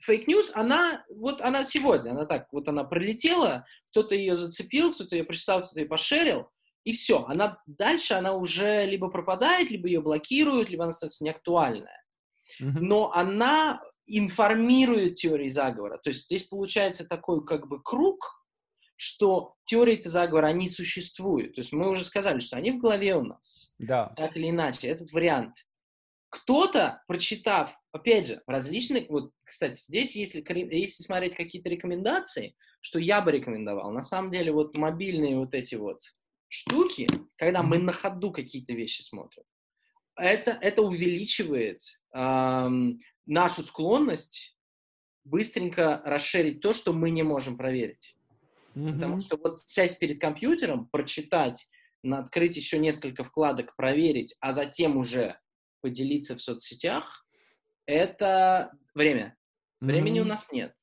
fake news, она, вот она сегодня, она так, вот она пролетела, кто-то ее зацепил, кто-то ее прочитал, кто-то ее пошерил, и все, она дальше, она уже либо пропадает, либо ее блокируют, либо она становится неактуальная. Mm-hmm. Но она информирует теории заговора. То есть здесь получается такой как бы круг, что теории заговора, они существуют. То есть мы уже сказали, что они в голове у нас. Да. Так или иначе, этот вариант. Кто-то, прочитав, опять же, различных, вот, кстати, здесь, если, если смотреть какие-то рекомендации, что я бы рекомендовал, на самом деле, вот мобильные вот эти вот штуки, когда мы на ходу какие-то вещи смотрим, это, это увеличивает эм, нашу склонность быстренько расширить то, что мы не можем проверить. Mm-hmm. Потому что вот сесть перед компьютером, прочитать, открыть еще несколько вкладок, проверить, а затем уже поделиться в соцсетях, это время. Времени mm-hmm. у нас нет.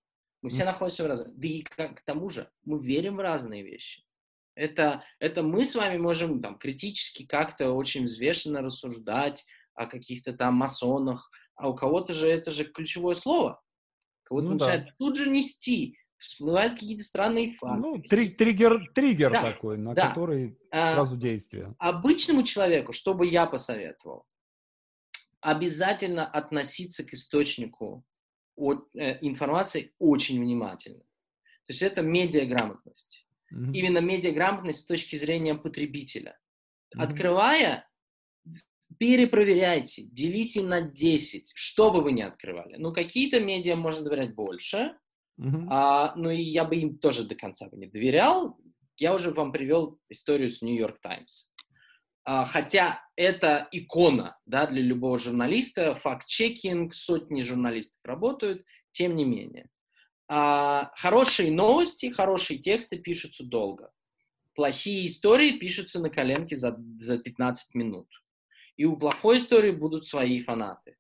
Мы все mm-hmm. находимся в разных. Да и к, к тому же мы верим в разные вещи. Это, это мы с вами можем там критически как-то очень взвешенно рассуждать о каких-то там масонах, а у кого-то же это же ключевое слово. Кого-то ну, начинает да. тут же нести, всплывают какие-то странные факты. Ну, три, триггер, триггер да, такой, на да. который а, сразу действие. Обычному человеку, что бы я посоветовал, обязательно относиться к источнику от, э, информации очень внимательно. То есть это медиаграмотность. Mm-hmm. Именно медиаграмотность с точки зрения потребителя. Mm-hmm. Открывая, перепроверяйте, делите на 10, что бы вы ни открывали. Ну, какие-то медиа можно доверять больше, mm-hmm. а, ну и я бы им тоже до конца бы не доверял. Я уже вам привел историю с Нью-Йорк Таймс. А, хотя это икона да, для любого журналиста, факт-чекинг, сотни журналистов работают, тем не менее. А, хорошие новости, хорошие тексты пишутся долго. Плохие истории пишутся на коленке за, за 15 минут. И у плохой истории будут свои фанаты.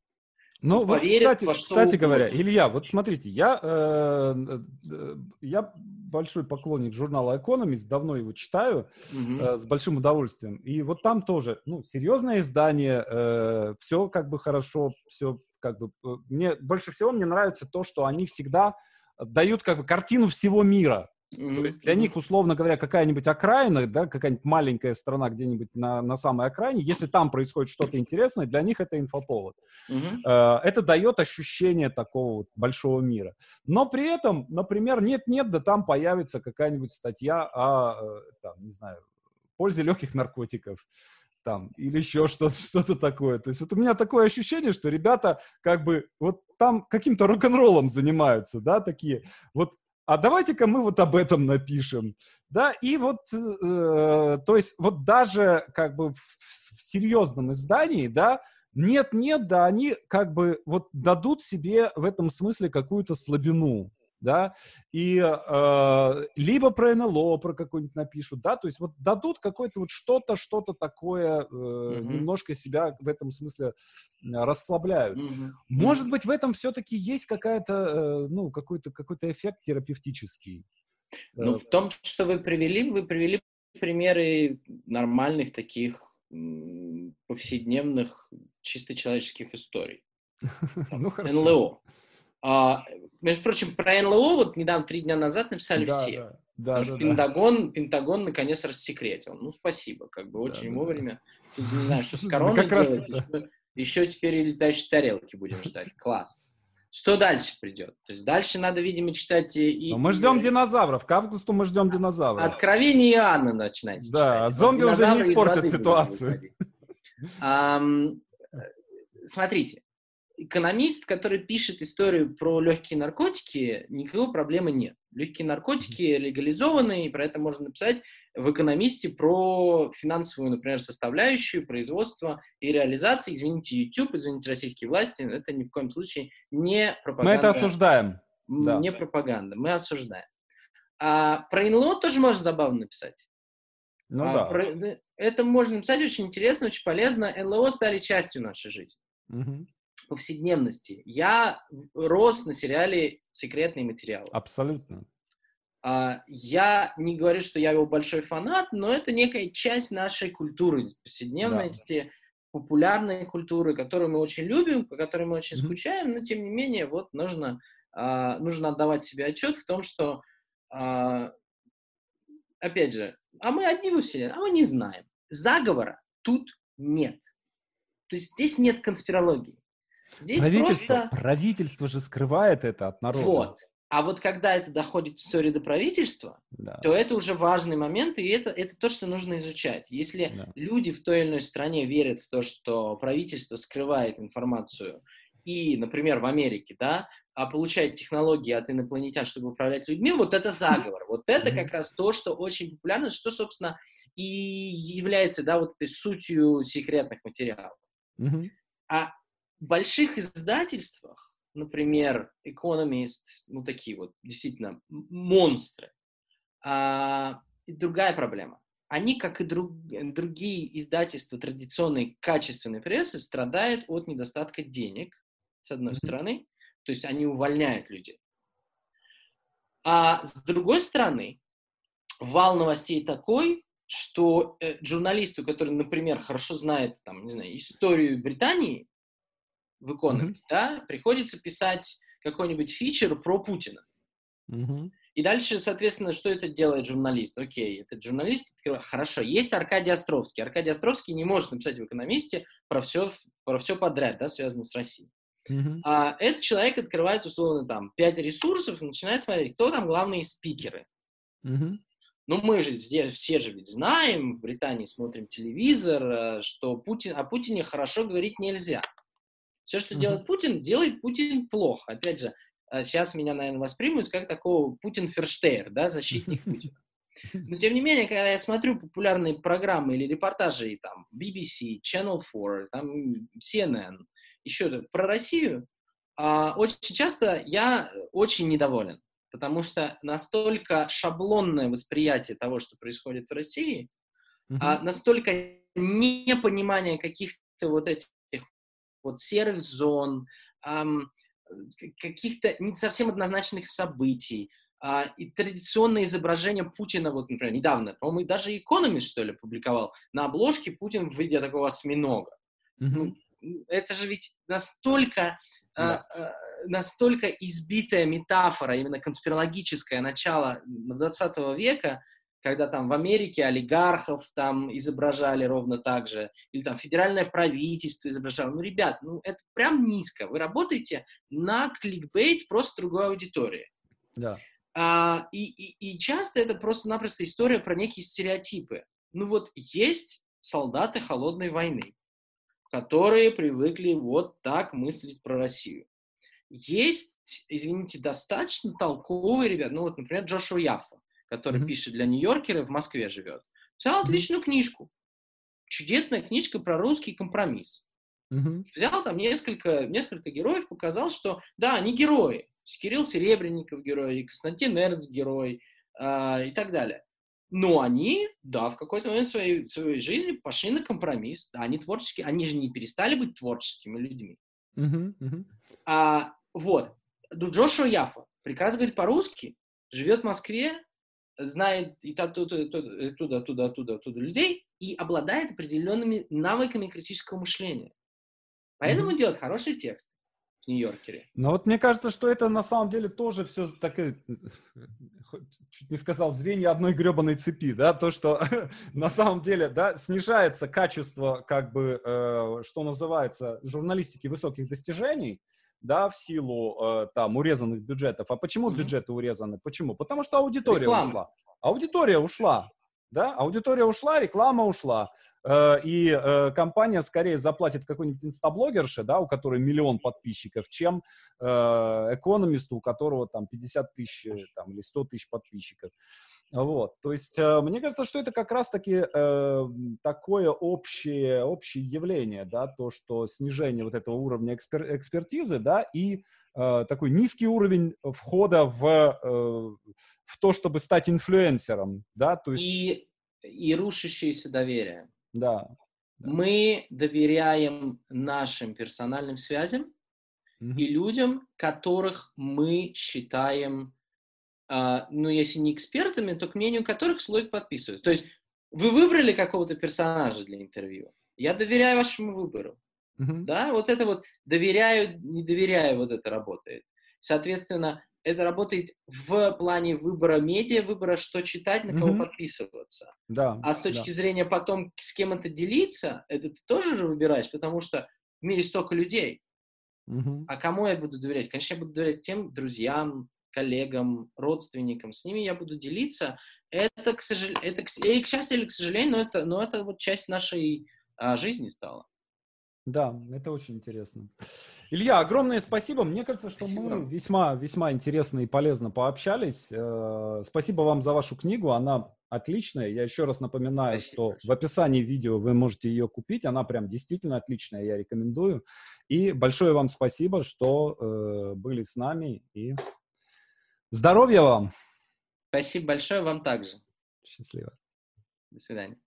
Ну, вот, кстати, кстати говоря, Илья, вот смотрите, я, э, э, я большой поклонник журнала Economist, давно его читаю mm-hmm. э, с большим удовольствием. И вот там тоже, ну, серьезное издание, э, все как бы хорошо, все как бы... Э, мне больше всего мне нравится то, что они всегда дают как бы картину всего мира. Mm-hmm. То есть для них, условно говоря, какая-нибудь окраина, да, какая-нибудь маленькая страна где-нибудь на, на самой окраине, если там происходит что-то интересное, для них это инфоповод. Mm-hmm. Это дает ощущение такого вот большого мира. Но при этом, например, нет-нет, да там появится какая-нибудь статья о, э, там, не знаю, пользе легких наркотиков, там, или еще что-то, что-то такое. То есть вот у меня такое ощущение, что ребята как бы вот там каким-то рок-н-роллом занимаются, да, такие. Вот а давайте-ка мы вот об этом напишем, да, и вот, э, то есть вот даже как бы в, в серьезном издании, да, нет-нет, да, они как бы вот дадут себе в этом смысле какую-то слабину, да, и э, либо про НЛО, про какой-нибудь напишут, да, то есть вот дадут какое-то вот что-то, что-то такое, э, mm-hmm. немножко себя в этом смысле расслабляют. Mm-hmm. Может быть, в этом все-таки есть какая-то, э, ну, какой-то, какой-то эффект терапевтический. Ну, в том, что вы привели, вы привели примеры нормальных таких повседневных чисто человеческих историй. Ну, НЛО. А, между прочим, про НЛО вот недавно, три дня назад написали да, все. Да, да, потому да, что да, Пентагон, да. Пентагон наконец рассекретил. Ну, спасибо, как бы очень да, вовремя. Да. Тут не знаю, что с короной делать. Еще, еще теперь и летающие тарелки будем ждать. Класс. Что дальше придет? То есть дальше надо, видимо, читать и... Но мы ждем и... динозавров. К августу мы ждем динозавров. Откровение Иоанна начинать. Да, читать. зомби уже не испортят ситуацию. Смотрите, экономист, который пишет историю про легкие наркотики, никакой проблемы нет. Легкие наркотики легализованы, и про это можно написать в экономисте про финансовую, например, составляющую производства и реализации. Извините, YouTube, извините, российские власти, это ни в коем случае не пропаганда. Мы это осуждаем. Не да. пропаганда, мы осуждаем. А про НЛО тоже можно забавно написать. Ну а да. Про... Это можно написать очень интересно, очень полезно. НЛО стали частью нашей жизни. Угу повседневности. Я рос на сериале «Секретные материалы». Абсолютно. А, я не говорю, что я его большой фанат, но это некая часть нашей культуры повседневности, да. популярной культуры, которую мы очень любим, по которой мы очень mm-hmm. скучаем, но тем не менее вот нужно, а, нужно отдавать себе отчет в том, что, а, опять же, а мы одни во Вселенной, а мы не знаем. Заговора тут нет. То есть здесь нет конспирологии. Здесь правительство, просто... правительство же скрывает это от народа. Вот. А вот когда это доходит истории до правительства, да. то это уже важный момент, и это, это то, что нужно изучать. Если да. люди в той или иной стране верят в то, что правительство скрывает информацию, и, например, в Америке, да, а получает технологии от инопланетян, чтобы управлять людьми, вот это заговор. Вот это как раз то, что очень популярно, что, собственно, и является, да, вот этой сутью секретных материалов. А больших издательствах, например, Economist, ну такие вот действительно монстры, а, и другая проблема. Они, как и друг, другие издательства традиционной качественной прессы, страдают от недостатка денег, с одной mm-hmm. стороны, то есть они увольняют людей. А с другой стороны, вал новостей такой, что э, журналисту, который, например, хорошо знает, там, не знаю, историю Британии, в Economist, mm-hmm. да, приходится писать какой-нибудь фичер про Путина. Mm-hmm. И дальше, соответственно, что это делает журналист? Окей, этот журналист хорошо. Есть Аркадий Островский. Аркадий Островский не может написать в «Экономисте» про все, про все подряд, да, связанное с Россией. Mm-hmm. А этот человек открывает, условно, там, пять ресурсов и начинает смотреть, кто там главные спикеры. Mm-hmm. Ну, мы же здесь все же ведь знаем, в Британии смотрим телевизор, э, что Путин, о Путине хорошо говорить нельзя. Все, что делает Путин, делает Путин плохо. Опять же, сейчас э, меня, наверное, воспримут как такого Путин Ферштейр, да, защитник Путина. Но, тем не менее, когда я смотрю популярные программы или репортажи, там, BBC, Channel 4, там, CNN, еще про Россию, а, очень часто я очень недоволен, потому что настолько шаблонное восприятие того, что происходит в России, mm-hmm. настолько непонимание каких-то вот этих вот серых зон, каких-то не совсем однозначных событий, э, и традиционное изображение Путина, вот, например, недавно, по-моему, даже Economist, что ли, публиковал, на обложке Путин в виде такого осьминога. Mm-hmm. Ну, это же ведь настолько... Э, да. Э, настолько избитая метафора, именно конспирологическое начало 20 века, когда там в Америке олигархов там изображали ровно так же, или там федеральное правительство изображало. Ну, ребят, ну это прям низко. Вы работаете на кликбейт просто другой аудитории. Да. А, и, и, и часто это просто-напросто история про некие стереотипы. Ну вот есть солдаты холодной войны, которые привыкли вот так мыслить про Россию. Есть, извините, достаточно толковые ребята, ну вот, например, Джошуа Яффа, который mm-hmm. пишет для Нью-Йоркера, в Москве живет. Взял отличную mm-hmm. книжку. Чудесная книжка про русский компромисс. Mm-hmm. Взял там несколько, несколько героев, показал, что да, они герои. Кирилл Серебренников герой, Константин Эрц герой э, и так далее. Но они, да, в какой-то момент своей, своей жизни пошли на компромисс. Да, они творческие, они же не перестали быть творческими людьми. Uh-huh. А, вот. Джошуа Яфа прекрасно говорит по-русски, живет в Москве, знает и оттуда, оттуда, оттуда, оттуда, оттуда людей и обладает определенными навыками критического мышления. Поэтому mm-hmm. делает хороший текст в Нью-Йоркере. Но вот мне кажется, что это на самом деле тоже все так, чуть не сказал, звенья одной гребаной цепи, да, то, что на самом деле, да, снижается качество, как бы, э, что называется, журналистики высоких достижений, да, в силу э, там урезанных бюджетов. А почему mm-hmm. бюджеты урезаны? Почему? Потому что аудитория Реклама. ушла. Аудитория ушла, да, аудитория ушла, реклама ушла. Э, и э, компания скорее заплатит какой-нибудь инстаблогерше, да, у которой миллион подписчиков, чем э, экономисту, у которого там 50 тысяч там, или 100 тысяч подписчиков. Вот, то есть э, мне кажется, что это как раз-таки э, такое общее, общее явление, да, то, что снижение вот этого уровня экспер экспертизы, да, и э, такой низкий уровень входа в, э, в то, чтобы стать инфлюенсером, да, то есть... И, и рушащееся доверие. Да. Мы доверяем нашим персональным связям mm-hmm. и людям, которых мы считаем ну, если не экспертами, то к мнению которых стоит подписываться. То есть вы выбрали какого-то персонажа для интервью, я доверяю вашему выбору. Uh-huh. Да, вот это вот доверяю, не доверяю, вот это работает. Соответственно, это работает в плане выбора медиа, выбора, что читать, на кого uh-huh. подписываться. Да, а с точки да. зрения потом, с кем это делиться, это ты тоже же выбираешь, потому что в мире столько людей. Uh-huh. А кому я буду доверять? Конечно, я буду доверять тем друзьям, коллегам, родственникам, с ними я буду делиться. Это, к сожалению, это, и к счастью или к сожалению, но это, но это вот часть нашей а, жизни стала. Да, это очень интересно. Илья, огромное спасибо. Мне кажется, что спасибо. мы весьма, весьма интересно и полезно пообщались. Э, спасибо вам за вашу книгу. Она отличная. Я еще раз напоминаю, спасибо. что в описании видео вы можете ее купить. Она прям действительно отличная. Я рекомендую. И большое вам спасибо, что э, были с нами и Здоровья вам! Спасибо большое вам также. Счастливо. До свидания.